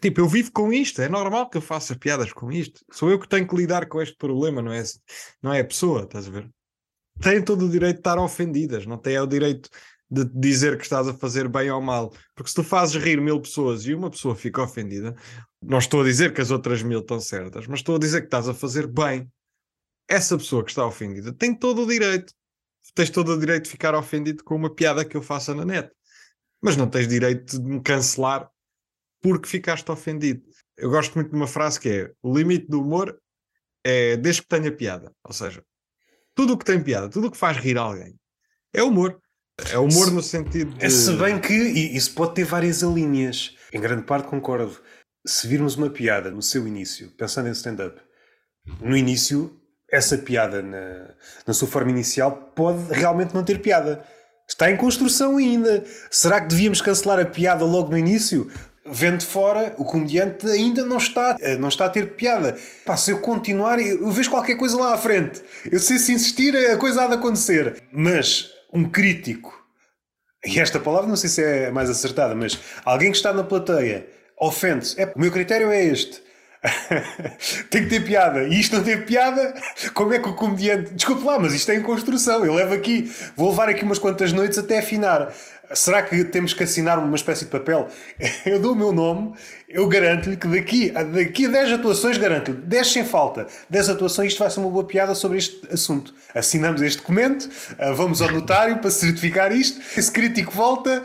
Tipo, eu vivo com isto, é normal que eu faça piadas com isto. Sou eu que tenho que lidar com este problema, não é, não é a pessoa, estás a ver? Têm todo o direito de estar ofendidas, não têm o direito de dizer que estás a fazer bem ou mal. Porque se tu fazes rir mil pessoas e uma pessoa fica ofendida, não estou a dizer que as outras mil estão certas, mas estou a dizer que estás a fazer bem essa pessoa que está ofendida tem todo o direito. Tens todo o direito de ficar ofendido com uma piada que eu faça na net. Mas não tens direito de me cancelar porque ficaste ofendido. Eu gosto muito de uma frase que é: o limite do humor é desde que tenha piada. Ou seja, tudo o que tem piada, tudo o que faz rir alguém é humor. É humor no sentido de. Se bem que isso pode ter várias linhas. Em grande parte concordo. Se virmos uma piada no seu início, pensando em stand-up, no início essa piada na, na sua forma inicial pode realmente não ter piada. Está em construção ainda. Será que devíamos cancelar a piada logo no início? Vendo fora, o comediante ainda não está, eh, não está a ter piada. Pá, se eu continuar, eu vejo qualquer coisa lá à frente. Eu sei se insistir, a coisa há de acontecer. Mas um crítico, e esta palavra não sei se é mais acertada, mas alguém que está na plateia ofende-se. É, o meu critério é este [LAUGHS] tem que ter piada. E isto não tem piada, como é que o comediante. Desculpe lá, mas isto é em construção. Eu levo aqui, vou levar aqui umas quantas noites até afinar. Será que temos que assinar uma espécie de papel? [LAUGHS] Eu dou o meu nome, eu garanto-lhe que daqui, daqui a 10 atuações, garanto-lhe, 10 sem falta, 10 atuações, isto vai ser uma boa piada sobre este assunto. Assinamos este documento, ah, vamos ao notário para certificar isto. Esse crítico volta,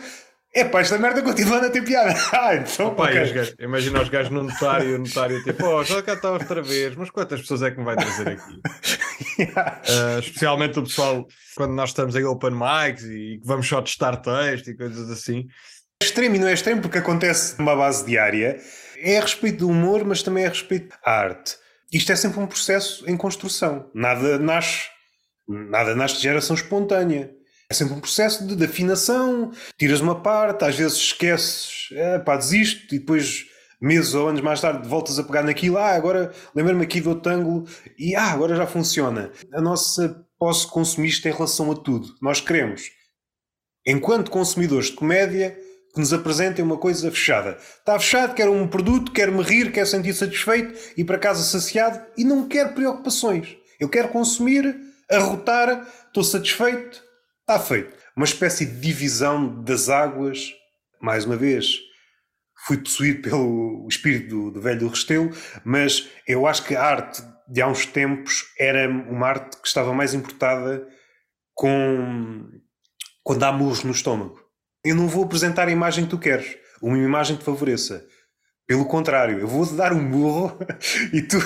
é pá, esta merda continua a ter piada. [LAUGHS] Ah, então, Opa, okay. os gajos, imagina os gajos no notário, o notário tipo, oh, já cá está outra vez, mas quantas pessoas é que me vai trazer aqui? yeah. [LAUGHS] uh, especialmente o pessoal, quando nós estamos em open mics e vamos só testar texto e coisas assim, extremo e não é extremo porque acontece numa base diária. É a respeito do humor, mas também é a respeito da arte. Isto é sempre um processo em construção. Nada nasce, nada nasce de geração espontânea. É sempre um processo de, de afinação. Tiras uma parte, às vezes esqueces, é, pá, desisto, e depois meses ou anos mais tarde voltas a pegar naquilo, ah, agora lembro-me aqui do outro ângulo e ah, agora já funciona. A nossa posse consumista em relação a tudo. Nós queremos, enquanto consumidores de comédia, que nos apresentem uma coisa fechada. Está fechado, quero um produto, quero me rir, quero sentir satisfeito, ir para casa saciado e não quero preocupações. Eu quero consumir, arrotar, estou satisfeito, está feito. Uma espécie de divisão das águas, mais uma vez, fui possuído pelo espírito do, do velho do Restelo, mas eu acho que a arte de há uns tempos era uma arte que estava mais importada com quando há murros no estômago. Eu não vou apresentar a imagem que tu queres, uma imagem que te favoreça. Pelo contrário, eu vou-te dar um murro [LAUGHS] e tu,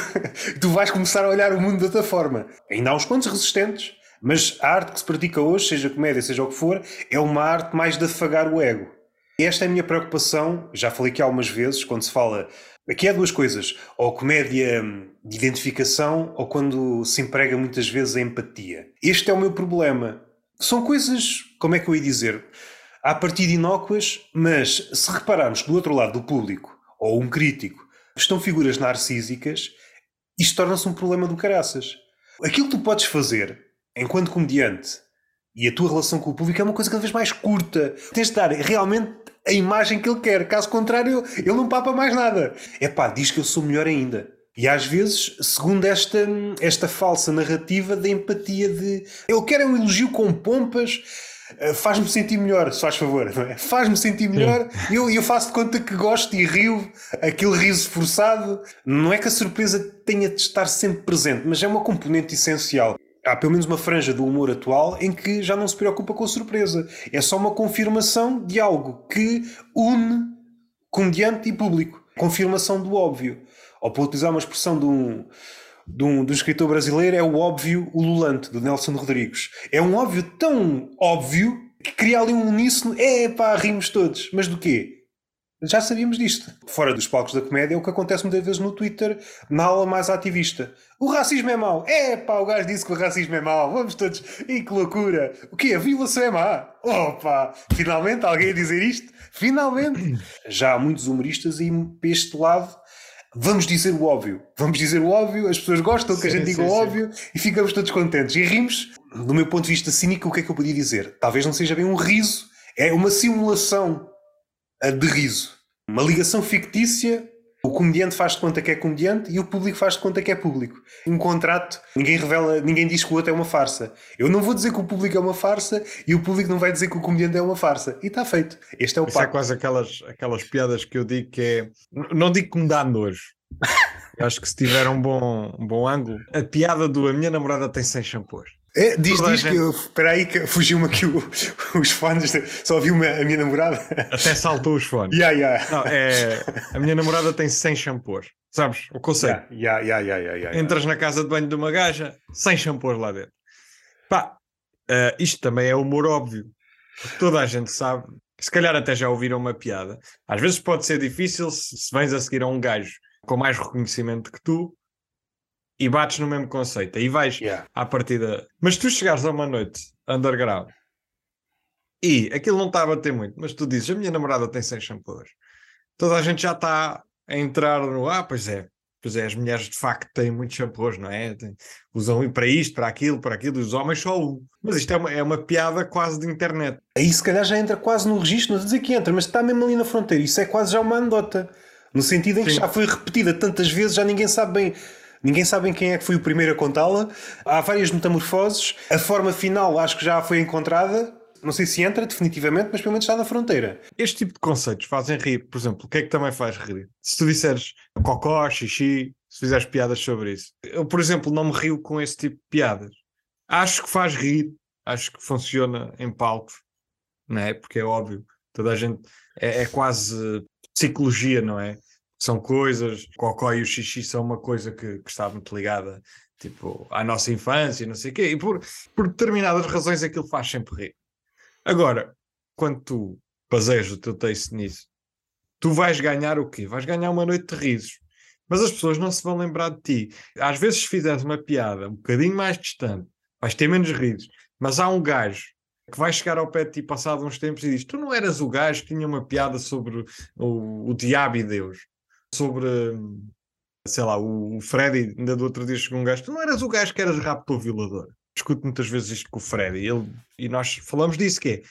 tu vais começar a olhar o mundo de outra forma. Ainda há uns quantos resistentes, mas a arte que se pratica hoje, seja comédia, seja o que for, é uma arte mais de afagar o ego. Esta é a minha preocupação, já falei aqui algumas vezes, quando se fala. Aqui há duas coisas: ou comédia de identificação, ou quando se emprega muitas vezes a empatia. Este é o meu problema. São coisas, como é que eu ia dizer? À partida inócuas, mas se repararmos do outro lado do público, ou um crítico, estão figuras narcísicas, isto torna-se um problema do caraças. Aquilo que tu podes fazer, enquanto comediante, e a tua relação com o público é uma coisa cada vez mais curta. Tens de dar realmente a imagem que ele quer. Caso contrário, ele não papa mais nada. É pá, diz que eu sou melhor ainda. E às vezes, segundo esta, esta falsa narrativa da empatia de ele quer um elogio com pompas, eh, faz-me sentir melhor, se faz favor, é? Faz-me sentir melhor, e eu, eu faço de conta que gosto e rio, aquele riso forçado. Não é que a surpresa tenha de estar sempre presente, mas é uma componente essencial há pelo menos uma franja do humor atual em que já não se preocupa com surpresa. É só uma confirmação de algo que une comediante e público. Confirmação do óbvio. Ou para utilizar uma expressão de um, de um, de um escritor brasileiro, é o óbvio ululante, do Nelson Rodrigues. É um óbvio tão óbvio que cria ali um uníssono. É pá, rimos todos. Mas do quê? Já sabíamos disto. Fora dos palcos da comédia é o que acontece muitas vezes no Twitter, na aula mais ativista. O racismo é mau. É pá, o gajo disse que o racismo é mau. Vamos todos. E que loucura. O quê? A violação é má. Opa! Finalmente alguém a dizer isto? Finalmente! [CLEARS THROAT] Já há muitos humoristas e para este lado vamos dizer o óbvio. Vamos dizer o óbvio, as pessoas gostam que a gente diga sim, o óbvio sim. e ficamos todos contentes. E rimos. Do meu ponto de vista cínico, o que é que eu podia dizer? Talvez não seja bem um riso, é uma simulação de riso. Uma ligação fictícia, o comediante faz de conta que é comediante e o público faz de conta que é público. Um contrato, ninguém revela, ninguém diz que o outro é uma farsa. Eu não vou dizer que o público é uma farsa e o público não vai dizer que o comediante é uma farsa. E está feito. Este é o Isso é quase aquelas, aquelas piadas que eu digo que é. Não digo que me dá nojo. [LAUGHS] Acho que se tiver um bom, um bom ângulo, a piada do a minha namorada tem 100 shampoos. É, diz, diz que eu, espera aí que fugiu-me aqui o, os fones, só ouvi uma, a minha namorada. Até saltou os fones. Yeah, yeah. Não, é, a minha namorada tem 100 shampoos, sabes? O conceito. Yeah, yeah, yeah, yeah, yeah, Entras na casa de banho de uma gaja, 100 shampoos lá dentro. Pá, uh, isto também é humor óbvio. Toda a gente sabe. Se calhar até já ouviram uma piada. Às vezes pode ser difícil se, se vens a seguir a um gajo com mais reconhecimento que tu, e bates no mesmo conceito. Aí vais yeah. à partida. Mas tu chegares a uma noite underground e aquilo não está a bater muito, mas tu dizes: a minha namorada tem 100 shampoos. Toda a gente já está a entrar no. Ah, pois é. Pois é, as mulheres de facto têm muitos shampoos, não é? Usam para isto, para aquilo, para aquilo, e os homens só um. Mas isto é uma, é uma piada quase de internet. Aí se calhar já entra quase no registro, não dizer que entra, mas está mesmo ali na fronteira. Isso é quase já uma anedota. No sentido em que Sim. já foi repetida tantas vezes, já ninguém sabe bem Ninguém sabe quem é que foi o primeiro a contá-la. Há várias metamorfoses. A forma final acho que já foi encontrada. Não sei se entra definitivamente, mas pelo menos está na fronteira. Este tipo de conceitos fazem rir. Por exemplo, o que é que também faz rir? Se tu disseres cocó, xixi, se fizeres piadas sobre isso. Eu, por exemplo, não me rio com esse tipo de piadas. Acho que faz rir. Acho que funciona em palco. Não é? Porque é óbvio. Toda a gente... É, é quase psicologia, não é? São coisas, o cocó e o xixi são uma coisa que, que está muito ligada tipo, à nossa infância, não sei o quê, e por, por determinadas razões aquilo faz sempre rir. Agora, quando tu basejo o teu texto nisso, tu vais ganhar o quê? Vais ganhar uma noite de risos. Mas as pessoas não se vão lembrar de ti. Às vezes, se fizeres uma piada um bocadinho mais distante, vais ter menos risos. Mas há um gajo que vai chegar ao pé de ti passado uns tempos e diz: Tu não eras o gajo que tinha uma piada sobre o, o diabo e Deus, sobre sei lá, o, Freddy, ainda do outro dia chegou um gajo, tu não eras o gajo que eras raptor violador. Discuto muitas vezes isto com o Freddy ele, e nós falamos disso que é,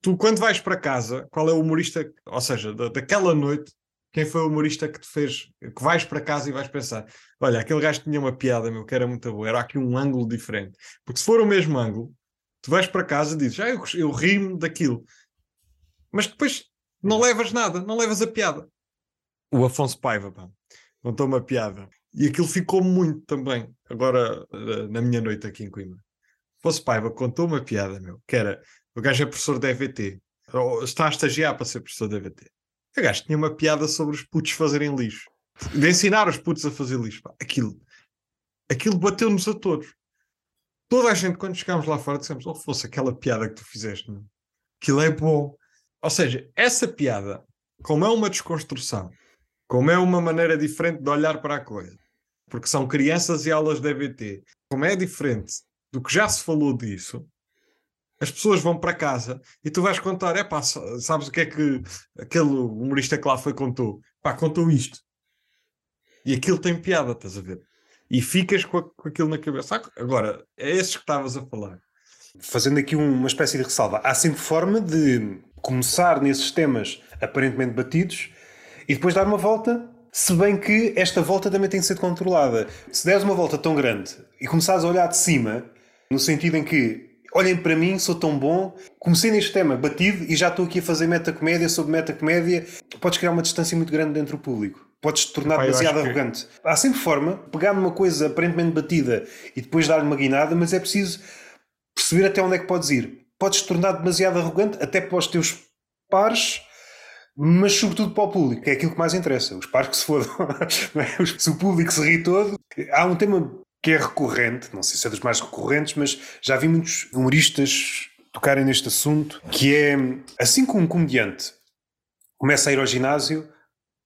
tu quando vais para casa, qual é o humorista, ou seja, da, daquela noite, quem foi o humorista que te fez, que vais para casa e vais pensar, olha, aquele gajo tinha uma piada, meu, que era muito boa, era aqui um ângulo diferente. Porque se for o mesmo ângulo, tu vais para casa e dizes, ah, eu, eu rimo daquilo. Mas depois não levas nada, não levas a piada. O Afonso Paiva, pá, contou uma piada. E aquilo ficou muito também, agora eh, na minha noite aqui em Coimbra. Fosse Paiva contou uma piada, meu, que era o gajo é professor da EVT, está a estagiar para ser professor da EVT. O gajo tinha uma piada sobre os putos fazerem lixo, de ensinar os putos a fazer lixo. Pá. Aquilo, aquilo bateu-nos a todos. Toda a gente, quando chegámos lá fora, dissemos: Oh, fosse aquela piada que tu fizeste, meu. aquilo é bom. Ou seja, essa piada, como é uma desconstrução como é uma maneira diferente de olhar para a coisa, porque são crianças e aulas de EBT, como é diferente do que já se falou disso, as pessoas vão para casa e tu vais contar, é pá, sabes o que é que aquele humorista que lá foi contou? Pá, contou isto. E aquilo tem piada, estás a ver? E ficas com, a, com aquilo na cabeça. Agora, é esses que estavas a falar. Fazendo aqui uma espécie de ressalva, há sempre forma de começar nesses temas aparentemente batidos e depois dar uma volta, se bem que esta volta também tem de ser controlada. Se deres uma volta tão grande e começares a olhar de cima, no sentido em que olhem para mim, sou tão bom, comecei neste tema batido e já estou aqui a fazer metacomédia sobre metacomédia, podes criar uma distância muito grande dentro do público. Podes te tornar Pai, demasiado arrogante. Que... Há sempre forma, pegar numa coisa aparentemente batida e depois dar-lhe uma guinada, mas é preciso perceber até onde é que podes ir. Podes te tornar demasiado arrogante até para os teus pares mas sobretudo para o público, que é aquilo que mais interessa. Os pares que se fodam. [LAUGHS] É? se o público se ri todo. Há um tema que é recorrente, não sei se é dos mais recorrentes, mas já vi muitos humoristas tocarem neste assunto, que é assim como um comediante começa a ir ao ginásio,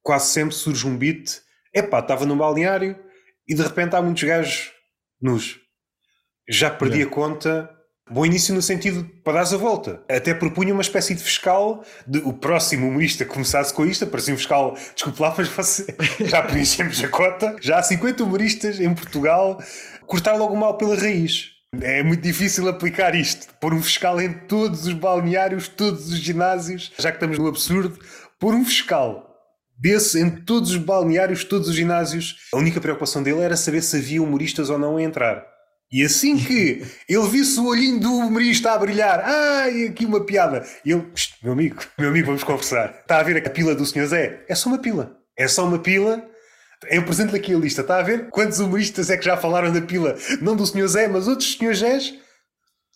quase sempre surge um beat, epá, estava no balneário e de repente há muitos gajos nus. Já perdi é. a conta Bom início no sentido para dar a volta. Até propunha uma espécie de fiscal de o próximo humorista começasse com isto, parecia um fiscal, desculpe lá, mas você, [LAUGHS] já preenchemos a cota. Já há 50 humoristas em Portugal, cortar logo mal pela raiz. É muito difícil aplicar isto. Pôr um fiscal em todos os balneários, todos os ginásios, já que estamos no absurdo, pôr um fiscal desse em todos os balneários, todos os ginásios. A única preocupação dele era saber se havia humoristas ou não a entrar. E assim que ele visse o olhinho do humorista a brilhar, ai, aqui uma piada, e ele, meu amigo, meu amigo, vamos conversar. Está a ver a pila do Sr. Zé? É só uma pila. É só uma pila. Eu apresento aqui a lista, está a ver? Quantos humoristas é que já falaram da pila? Não do Sr. Zé, mas outros Sr. Zés?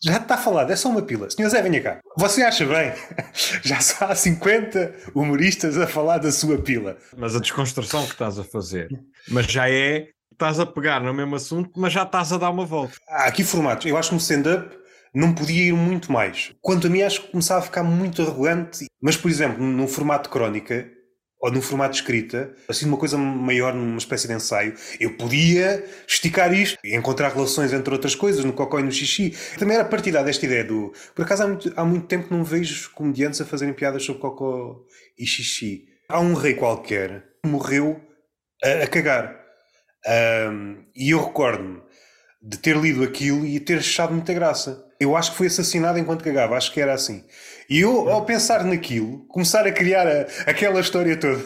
Já está falado, é só uma pila. Sr. Zé, venha cá. Você acha bem? [LAUGHS] Já só há 50 humoristas a falar da sua pila. Mas a desconstrução que estás a fazer, mas já é estás a pegar no mesmo assunto, mas já estás a dar uma volta. Há aqui formatos. Eu acho que no stand-up não podia ir muito mais. Quanto a mim, acho que começava a ficar muito arrogante. Mas, por exemplo, num formato de crónica ou num formato de escrita, assim, uma coisa maior, numa espécie de ensaio, eu podia esticar isto e encontrar relações entre outras coisas, no cocó e no xixi. Também era partilhada esta ideia do. Por acaso, há muito, há muito tempo que não vejo comediantes a fazerem piadas sobre cocó e xixi. Há um rei qualquer que morreu a, a cagar. Um, e eu recordo-me de ter lido aquilo e ter achado muita graça. Eu acho que foi assassinado enquanto cagava, acho que era assim. E eu, ao pensar naquilo, começar a criar a, aquela história toda,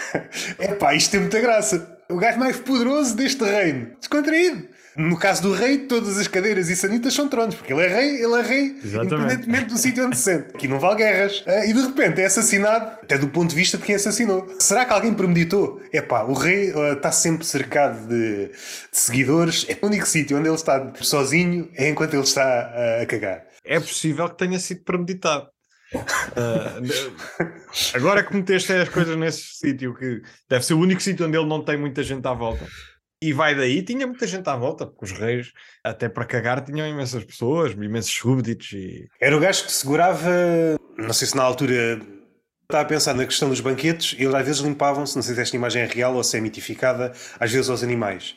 [LAUGHS] é pá, isto tem muita graça. O gajo mais poderoso deste reino, descontraído. No caso do rei, todas as cadeiras e sanitas são tronos, porque ele é rei, ele é rei, Exatamente. independentemente do sítio onde se sente. Aqui não vale guerras. E de repente é assassinado, até do ponto de vista de quem assassinou. Será que alguém premeditou? É pá, o rei uh, está sempre cercado de, de, seguidores. É o único sítio onde ele está sozinho é enquanto ele está uh, a cagar. É possível que tenha sido premeditado. Uh, agora que meteste as coisas nesse sítio, que deve ser o único sítio onde ele não tem muita gente à volta. E vai daí, tinha muita gente à volta, porque os reis, até para cagar, tinham imensas pessoas, imensos súbditos. E... Era o gajo que segurava, não sei se na altura estava a pensar na questão dos banquetes, eles às vezes limpavam-se, não sei se esta imagem é real ou se é mitificada, às vezes aos animais.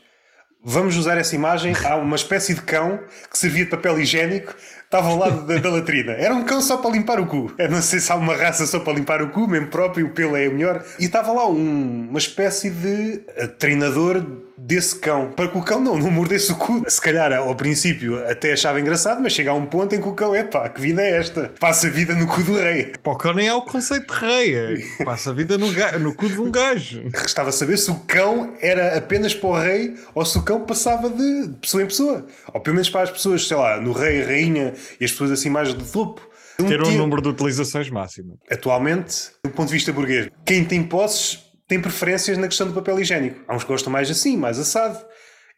Vamos usar essa imagem. Há uma espécie de cão que servia de papel higiênico, estava ao lado da, da latrina. Era um cão só para limpar o cu. Eu não sei se há uma raça só para limpar o cu, mesmo próprio, o pelo é melhor. E estava lá um, uma espécie de uh, treinador desse cão, para que o cão não, não mordesse o cu. Se calhar ao princípio até achava engraçado, mas chega a um ponto em que o cão é pá, que vida é esta? Passa a vida no cu do rei. Pá, o cão nem é o conceito de rei, é, passa a vida no, no cu de um gajo. Restava saber se o cão era apenas para o rei ou se o cão passava de pessoa em pessoa. Ou pelo menos para as pessoas, sei lá, no rei, rainha e as pessoas assim mais de topo. Ter um número de utilizações máximo. Atualmente, do ponto de vista burguês, quem tem posses tem preferências na questão do papel higiênico. Há uns que gostam mais assim, mais assado.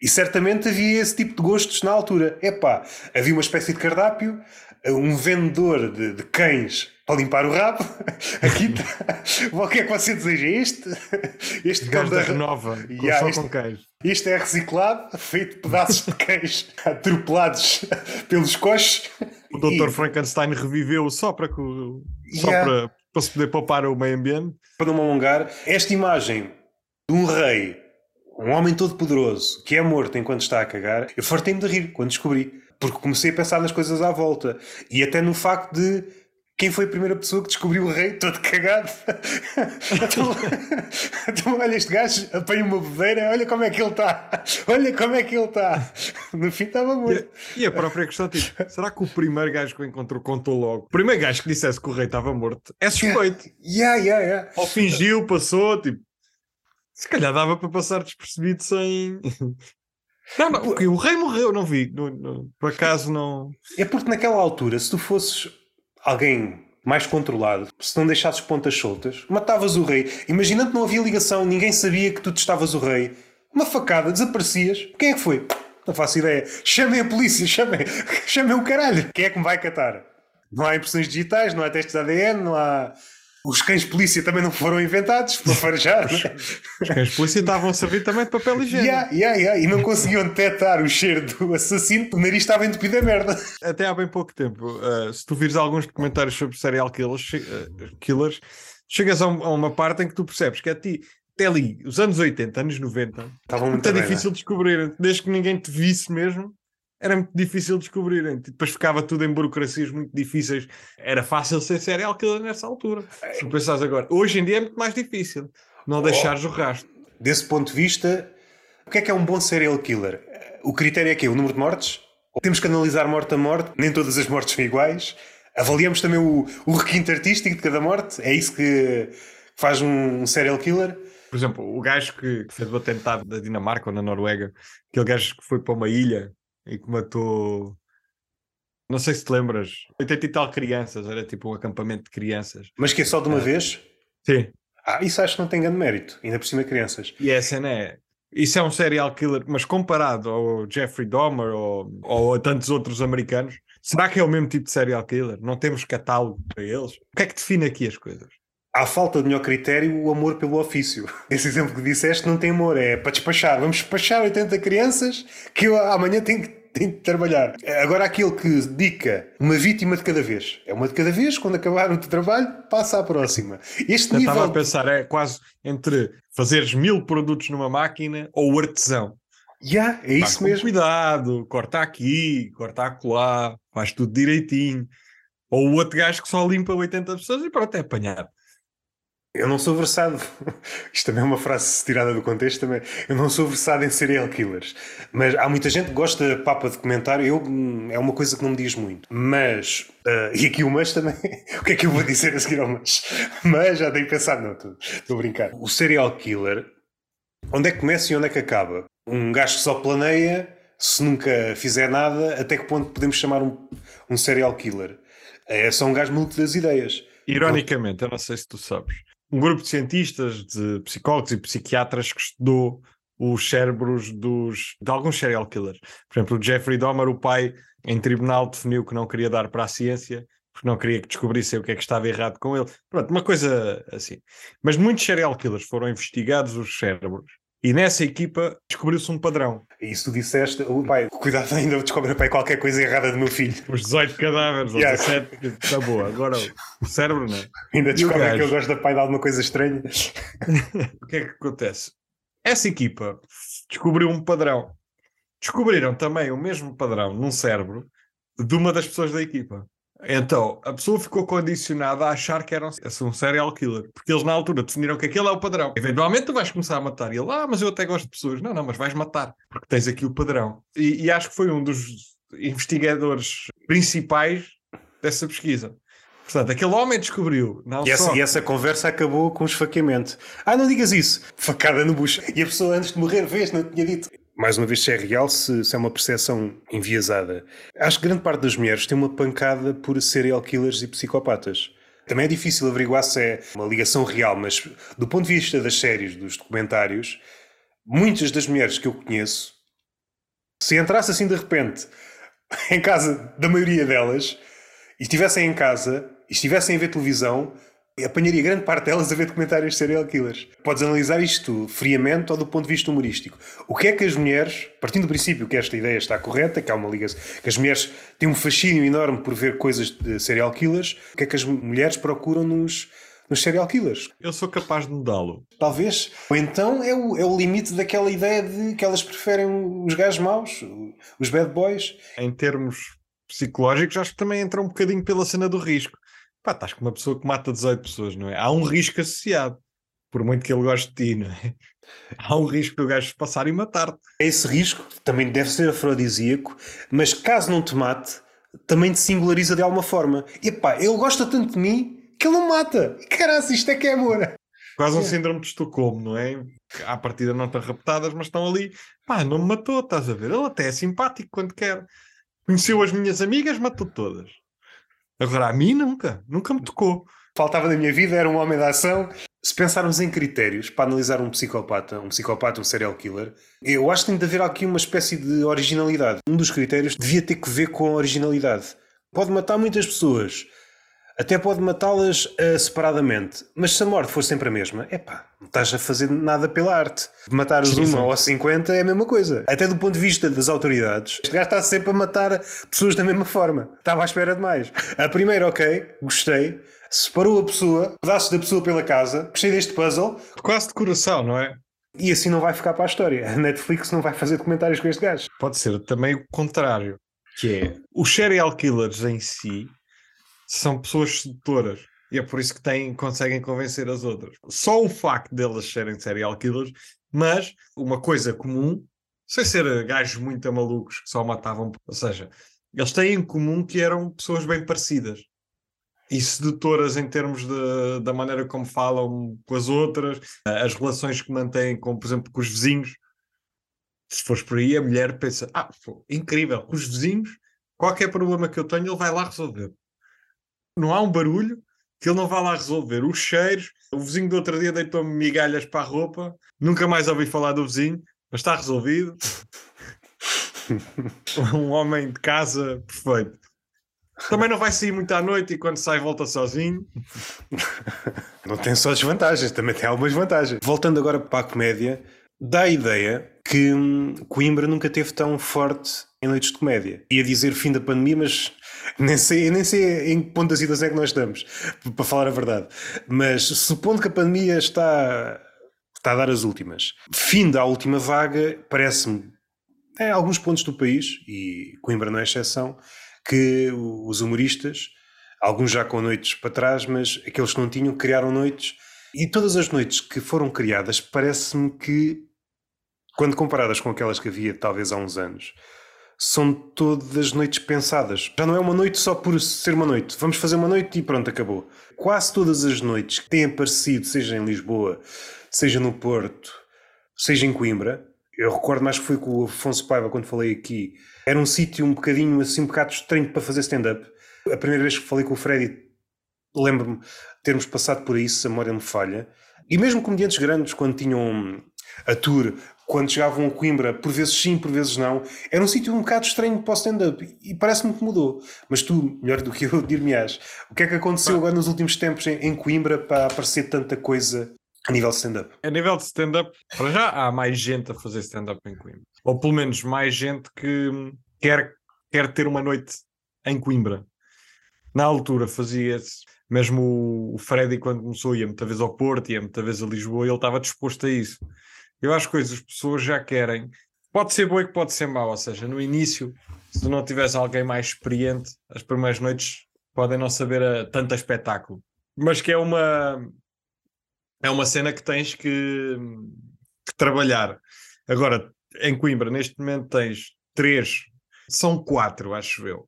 E certamente havia esse tipo de gostos na altura. Epá, havia uma espécie de cardápio, um vendedor de, de cães para limpar o rabo. [LAUGHS] Aqui está. [LAUGHS] O que é que você deseja? Este? [LAUGHS] Este cão da renova, yeah, só este, com cães. Isto é reciclado, feito de pedaços de cães atropelados pelos coches. O Dr. E... Frankenstein reviveu só para que só yeah. para, para se poder poupar o meio ambiente para não alongar, esta imagem de um rei, um homem todo poderoso, que é morto enquanto está a cagar, eu fartei-me de rir quando descobri. Porque comecei a pensar nas coisas à volta. E até no facto de quem foi a primeira pessoa que descobriu o rei todo cagado? [LAUGHS] então, então, olha, este gajo apanha uma bebedeira, olha como é que ele está, olha como é que ele está. No fim estava morto. E, e, a própria questão, tipo, será que o primeiro gajo que o encontrou contou logo? O primeiro gajo que dissesse que o rei estava morto é suspeito. Yeah, yeah, yeah. Ou fingiu, passou, tipo, se calhar dava para passar despercebido sem. [LAUGHS] Não, não, porque o rei morreu, não vi. No, no, por acaso não. É porque naquela altura, se tu fosses alguém mais controlado, se não deixasses pontas soltas, matavas o rei. Imaginando que não havia ligação, ninguém sabia que tu testavas o rei. Uma facada, desaparecias. Quem é que foi? Não faço ideia. Chamem a polícia, [LAUGHS] chamem, chamem o caralho. Quem é que me vai catar? Não há impressões digitais, não há testes de ADN, não há os cães de polícia também não foram inventados para farejar. Os, né? os cães de polícia estavam a servir também de papel higiênico. Yeah, yeah, yeah. E não conseguiam detectar o cheiro do assassino, o nariz estava entupido a merda. Até há bem pouco tempo, uh, se tu vires alguns documentários sobre serial killers, uh, killers chegas a, um, a, uma parte em que tu percebes que é ti. Até ali, os anos 80, anos 90, estava muito, muito bem, difícil de descobrir. Desde que ninguém te visse mesmo, era muito difícil descobrirem. Depois ficava tudo em burocracias muito difíceis. Era fácil ser serial killer nessa altura. Se pensares agora, hoje em dia é muito mais difícil não deixares o rastro. Desse ponto de vista, o que é que é um bom serial killer? O critério é que o número de mortes? Temos que analisar morte a morte, nem todas as mortes são iguais. Avaliamos também o, o requinte artístico de cada morte. É isso que faz um, um serial killer. Por exemplo, o gajo que fez o atentado da Dinamarca ou na Noruega, aquele gajo que foi para uma ilha e que matou. Não sei se te lembras, 80 e tal crianças, era tipo um acampamento de crianças. Mas que é só de uma vez? Sim. Ah, isso acho que não tem grande mérito, ainda por cima crianças. E a cena é. Isso é um serial killer, mas comparado ao Jeffrey Dahmer ou, ou a tantos outros americanos, será que é o mesmo tipo de serial killer? Não temos catálogo para eles? O que é que define aqui as coisas? À falta de melhor critério, o amor pelo ofício. [LAUGHS] Esse exemplo que disseste não tem amor, é para despachar. Vamos despachar 80 crianças que eu amanhã [LAUGHS] tenho que, trabalhar. Agora, aquele que dedica uma vítima de cada vez. É uma de cada vez, quando acabar o teu trabalho, passa à próxima. Este eu nível... estava a pensar, é quase entre fazeres mil produtos numa máquina ou o artesão. Yeah, é isso mesmo. Cuidado, corta aqui, corta acolá, faz tudo direitinho. Ou o outro gajo que só limpa 80 pessoas e pronto, é apanhado. Eu não sou versado, [LAUGHS] isto também é uma frase tirada do contexto também, eu não sou versado em serial killers, mas há muita gente que gosta de papa de comentário, eu, hum, é uma coisa que não me diz muito, mas, uh, [LAUGHS] e aqui o mas também, [LAUGHS] o que é que eu vou dizer a seguir ao mas? Mas já tenho pensado, não, estou a brincar. O serial killer, onde é que começa e onde é que acaba? Um gajo que só planeia, se nunca fizer nada, até que ponto podemos chamar um, um serial killer? É só um gajo muito das ideias. Ironicamente, eu não sei se tu sabes, um grupo de cientistas, de psicólogos e psiquiatras que estudou os cérebros dos, de alguns serial killers. Por exemplo, o Jeffrey Dahmer, o pai, em tribunal definiu que não queria dar para a ciência porque não queria que descobrissem o que é que estava errado com ele. Pronto, uma coisa assim. Mas muitos serial killers foram investigados os cérebros E nessa equipa descobriu-se um padrão. E isso tu disseste, oh, pai, cuidado ainda descobre pai, qualquer coisa errada do meu filho. Os 18 cadáveres, ou yeah. 17, está boa. Agora o cérebro não. É? Ainda descobre que eu gosto da pai de alguma coisa estranha. [LAUGHS] o que é que acontece? Essa equipa descobriu um padrão. Descobriram também o mesmo padrão num cérebro de uma das pessoas da equipa. Então, a pessoa ficou condicionada a achar que era um, serial killer, porque eles na altura definiram que aquele é o padrão. Eventualmente tu vais começar a matar. E ele, ah, mas eu até gosto de pessoas. Não, não, mas vais matar, porque tens aqui o padrão. E, e acho que foi um dos investigadores principais dessa pesquisa. Portanto, aquele homem descobriu. Não e, essa, só... e essa conversa acabou com o esfaqueamento. Ah, não digas isso. Facada no bucho. E a pessoa antes de morrer vês, não tinha dito mais uma vez, se é real, se, se, é uma percepção enviesada. Acho que grande parte das mulheres tem uma pancada por serial killers e psicopatas. Também é difícil averiguar se é uma ligação real, mas do ponto de vista das séries, dos documentários, muitas das mulheres que eu conheço, se entrasse assim de repente [LAUGHS] em casa da maioria delas e estivessem em casa e estivessem a ver televisão, apanharia grande parte delas a ver documentários de serial killers. Podes analisar isto friamente ou do ponto de vista humorístico. O que é que as mulheres, partindo do princípio que esta ideia está correta, que há uma ligação, que as mulheres têm um fascínio enorme por ver coisas de serial killers, o que é que as mulheres procuram nos, nos serial killers. Eu sou capaz de mudá-lo. Talvez. Ou então é o, é o limite daquela ideia de que elas preferem os gajos maus, os bad boys. Em termos psicológicos, acho que também entra um bocadinho pela cena do risco pá, estás com uma pessoa que mata 18 pessoas, não é? Há um risco associado, por muito que ele goste de ti, não é? [LAUGHS] Há um risco do gajo passar e matar-te. Esse risco também deve ser afrodisíaco, mas caso não te mate, também te singulariza de alguma forma. E pá, ele gosta tanto de mim que ele não mata. Caralho, isto é que é amor. Quase um síndrome de Estocolmo, não é? À partida não estão raptadas, mas estão ali. Pá, não me matou, estás a ver? Ele até é simpático quando quer. Conheceu as minhas amigas, matou todas. Agora, a mim nunca, nunca me tocou. Faltava na minha vida, era um homem da ação. Se pensarmos em critérios para analisar um psicopata, um psicopata, um serial killer, eu acho que tem de haver aqui uma espécie de originalidade. Um dos critérios devia ter que ver com a originalidade. Pode matar muitas pessoas, até pode matá-las uh, separadamente, mas se a morte for sempre a mesma, epá, não estás a fazer nada pela arte. Matar os uma ou 50 é a mesma coisa. Até do ponto de vista das autoridades, este gajo está sempre a matar pessoas da mesma forma. Estava à espera de mais. A primeira, ok, gostei. Separou a pessoa, pedaços da pessoa pela casa, gostei deste puzzle. Quase de coração, não é? E assim não vai ficar para a história. A Netflix não vai fazer documentários com este gajo. Pode ser também o contrário, que é os serial killers em si são pessoas sedutoras. E é por isso que têm, conseguem convencer as outras. Só o facto delas serem serial killers, mas uma coisa comum, sem ser gajos muito malucos que só matavam, ou seja, eles têm em comum que eram pessoas bem parecidas e sedutoras em termos de, da maneira como falam com as outras, as relações que mantêm, com, por exemplo, com os vizinhos. Se fores por aí, a mulher pensa: ah, pô, incrível, com os vizinhos, qualquer problema que eu tenho, ele vai lá resolver não há um barulho que ele não vá lá resolver. Os cheiros, o vizinho do outro dia deitou-me migalhas para a roupa, nunca mais ouvi falar do vizinho, mas está resolvido. [LAUGHS] um homem de casa perfeito. Também não vai sair muito à noite e quando sai volta sozinho. Não tem só desvantagens, também tem algumas vantagens. Voltando agora para a comédia, dá a ideia que hum, Coimbra nunca teve tão forte em noites de comédia. Ia dizer fim da pandemia, mas nem sei, nem sei em que ponto da situação é que nós estamos, para falar a verdade. Mas supondo que a pandemia está, está a dar as últimas, fim da última vaga, parece-me, em alguns pontos do país, e Coimbra não é exceção, que os humoristas, alguns já com noites para trás, mas aqueles que não tinham, criaram noites. E todas as noites que foram criadas, parece-me que, quando comparadas com aquelas que havia talvez há uns anos, são todas noites pensadas. Já não é uma noite só por ser uma noite. Vamos fazer uma noite e pronto, acabou. Quase todas as noites que têm aparecido, seja em Lisboa, seja no Porto, seja em Coimbra, eu recordo mais que foi com o Afonso Paiva quando falei aqui. Era um sítio um bocadinho assim, um bocado estranho para fazer stand-up. A primeira vez que falei com o Freddy, lembro-me termos passado por isso, a memória me falha. E mesmo comediantes grandes, quando tinham a tour quando chegavam a Coimbra, por vezes sim, por vezes não, era um sítio um bocado estranho para o stand-up e parece-me que mudou. Mas tu, melhor do que eu, [LAUGHS] dir-me-ás, o que é que aconteceu agora nos últimos tempos em, Coimbra para aparecer tanta coisa A nível de stand-up. A nível de stand-up, para já há mais gente a fazer stand-up em Coimbra. Ou pelo menos mais gente que quer, quer ter uma noite em Coimbra. Na altura fazia-se, mesmo o Freddy, quando começou, ia muitas vezes ao Porto, ia muitas vezes a Lisboa, ele estava disposto a isso. Eu acho que as pessoas já querem. Pode ser bom e pode ser mau, ou seja, no início, se não tivesse alguém mais experiente, as primeiras noites podem não saber a, tanto espetáculo. Mas que é uma, é uma cena que tens que, que trabalhar. Agora, em Coimbra, neste momento tens três, são quatro, acho eu.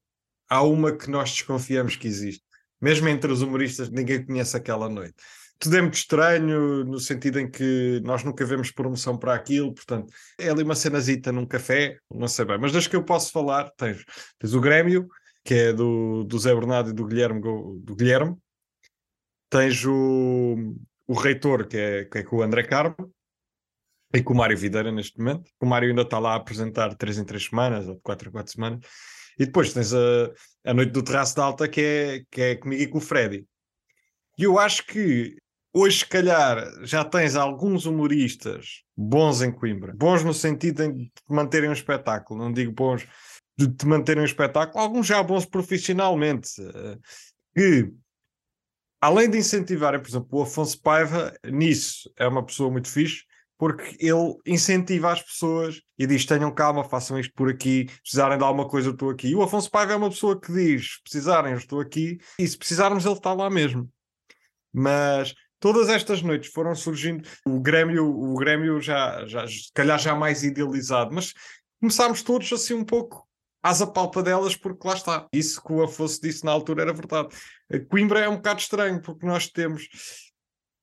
Há uma que nós desconfiamos que existe. Mesmo entre os humoristas, ninguém conhece aquela noite. Tudo é muito estranho, no sentido em que nós nunca vemos promoção para aquilo, portanto, é ali uma cenazita num café, não sei bem. Mas das que eu posso falar, tens, tens o Grêmio, que é do, do Zé Bernardo e do Guilherme, do Guilherme. Tens o, o reitor, que é, que é com o André Carmo, e com o Mário Videira neste momento. O Mário ainda está lá a apresentar três em três semanas, ou de quatro em quatro semanas. E depois tens a, a noite do Terraço da Alta, que é, que é comigo e com o Freddy. E eu acho que hoje, se calhar, já tens alguns humoristas bons em Coimbra. Bons no sentido de manterem um espetáculo. Não digo bons de te manterem um espetáculo. Alguns já bons profissionalmente. Eh, que além de incentivarem, por exemplo, o Afonso Paiva, nisso é uma pessoa muito fixe, porque ele incentiva as pessoas e diz: tenham calma, façam isto por aqui, se precisarem de alguma coisa, eu estou aqui. E o Afonso Paiva é uma pessoa que diz: se precisarem, eu estou aqui, e se precisarmos, ele está lá mesmo. Mas todas estas noites foram surgindo. O Grêmio, o Grêmio já, já, se calhar já mais idealizado, mas começámos todos assim um pouco às apalpadelas, porque lá está. Isso que o Afonso disse na altura era verdade. Coimbra é um bocado estranho, porque nós temos.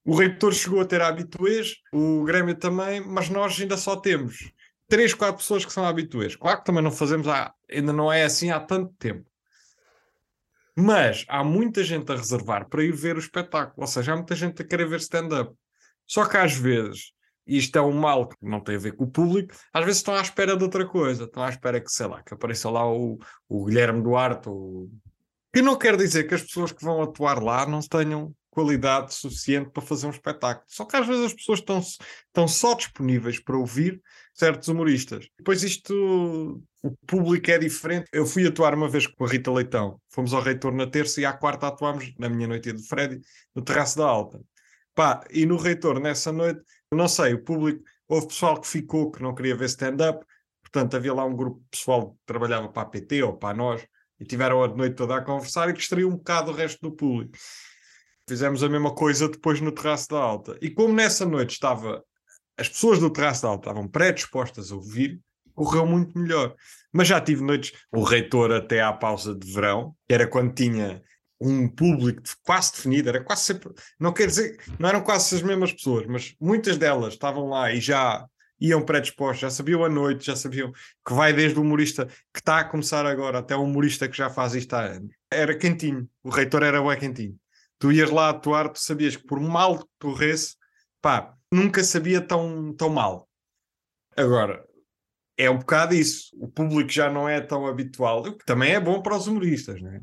O reitor chegou a ter habituês, o Grêmio também, mas nós ainda só temos três, quatro pessoas que são habituês. Claro que também não fazemos, há, ainda não é assim há tanto tempo. Mas há muita gente a reservar para ir ver o espetáculo, ou seja, há muita gente a querer ver stand-up. Só que às vezes e isto é um mal que não tem a ver com o público, às vezes estão à espera de outra coisa, estão à espera que, sei lá, que apareça lá o, o Guilherme Duarte, ou... que não quer dizer que as pessoas que vão atuar lá não tenham qualidade suficiente para fazer um espetáculo. Só que às vezes as pessoas estão, estão só disponíveis para ouvir certos humoristas. Depois isto, o público é diferente. Eu fui atuar uma vez com a Rita Leitão, fomos ao Reitor na terça e à quarta atuámos, na minha noite de Freddy, no Terraço da Alta. Pá, e no Reitor, nessa noite, não sei, o público, houve pessoal que ficou que não queria ver stand-up, portanto havia lá um grupo de pessoal que trabalhava para a PT ou para nós e tiveram a noite toda a conversar e que distraiu um bocado o resto do público. Fizemos a mesma coisa depois no Terraço da Alta. E como nessa noite estava, as pessoas do Terraço da Alta estavam predispostas a ouvir, correu muito melhor. Mas já tive noites, o reitor até à pausa de verão, que era quando tinha um público quase definido, era quase sempre, não quer dizer, não eram quase as mesmas pessoas, mas muitas delas estavam lá e já iam predispostos, já sabiam a noite, já sabiam que vai desde o humorista que está a começar agora até o humorista que já faz isto há anos. Era quentinho, o reitor era bem quentinho. Tu ias lá atuar, tu sabias que por mal que tu resse, pá, nunca sabia tão, tão mal. Agora, é um bocado isso. O público já não é tão habitual, o que também é bom para os humoristas, não é?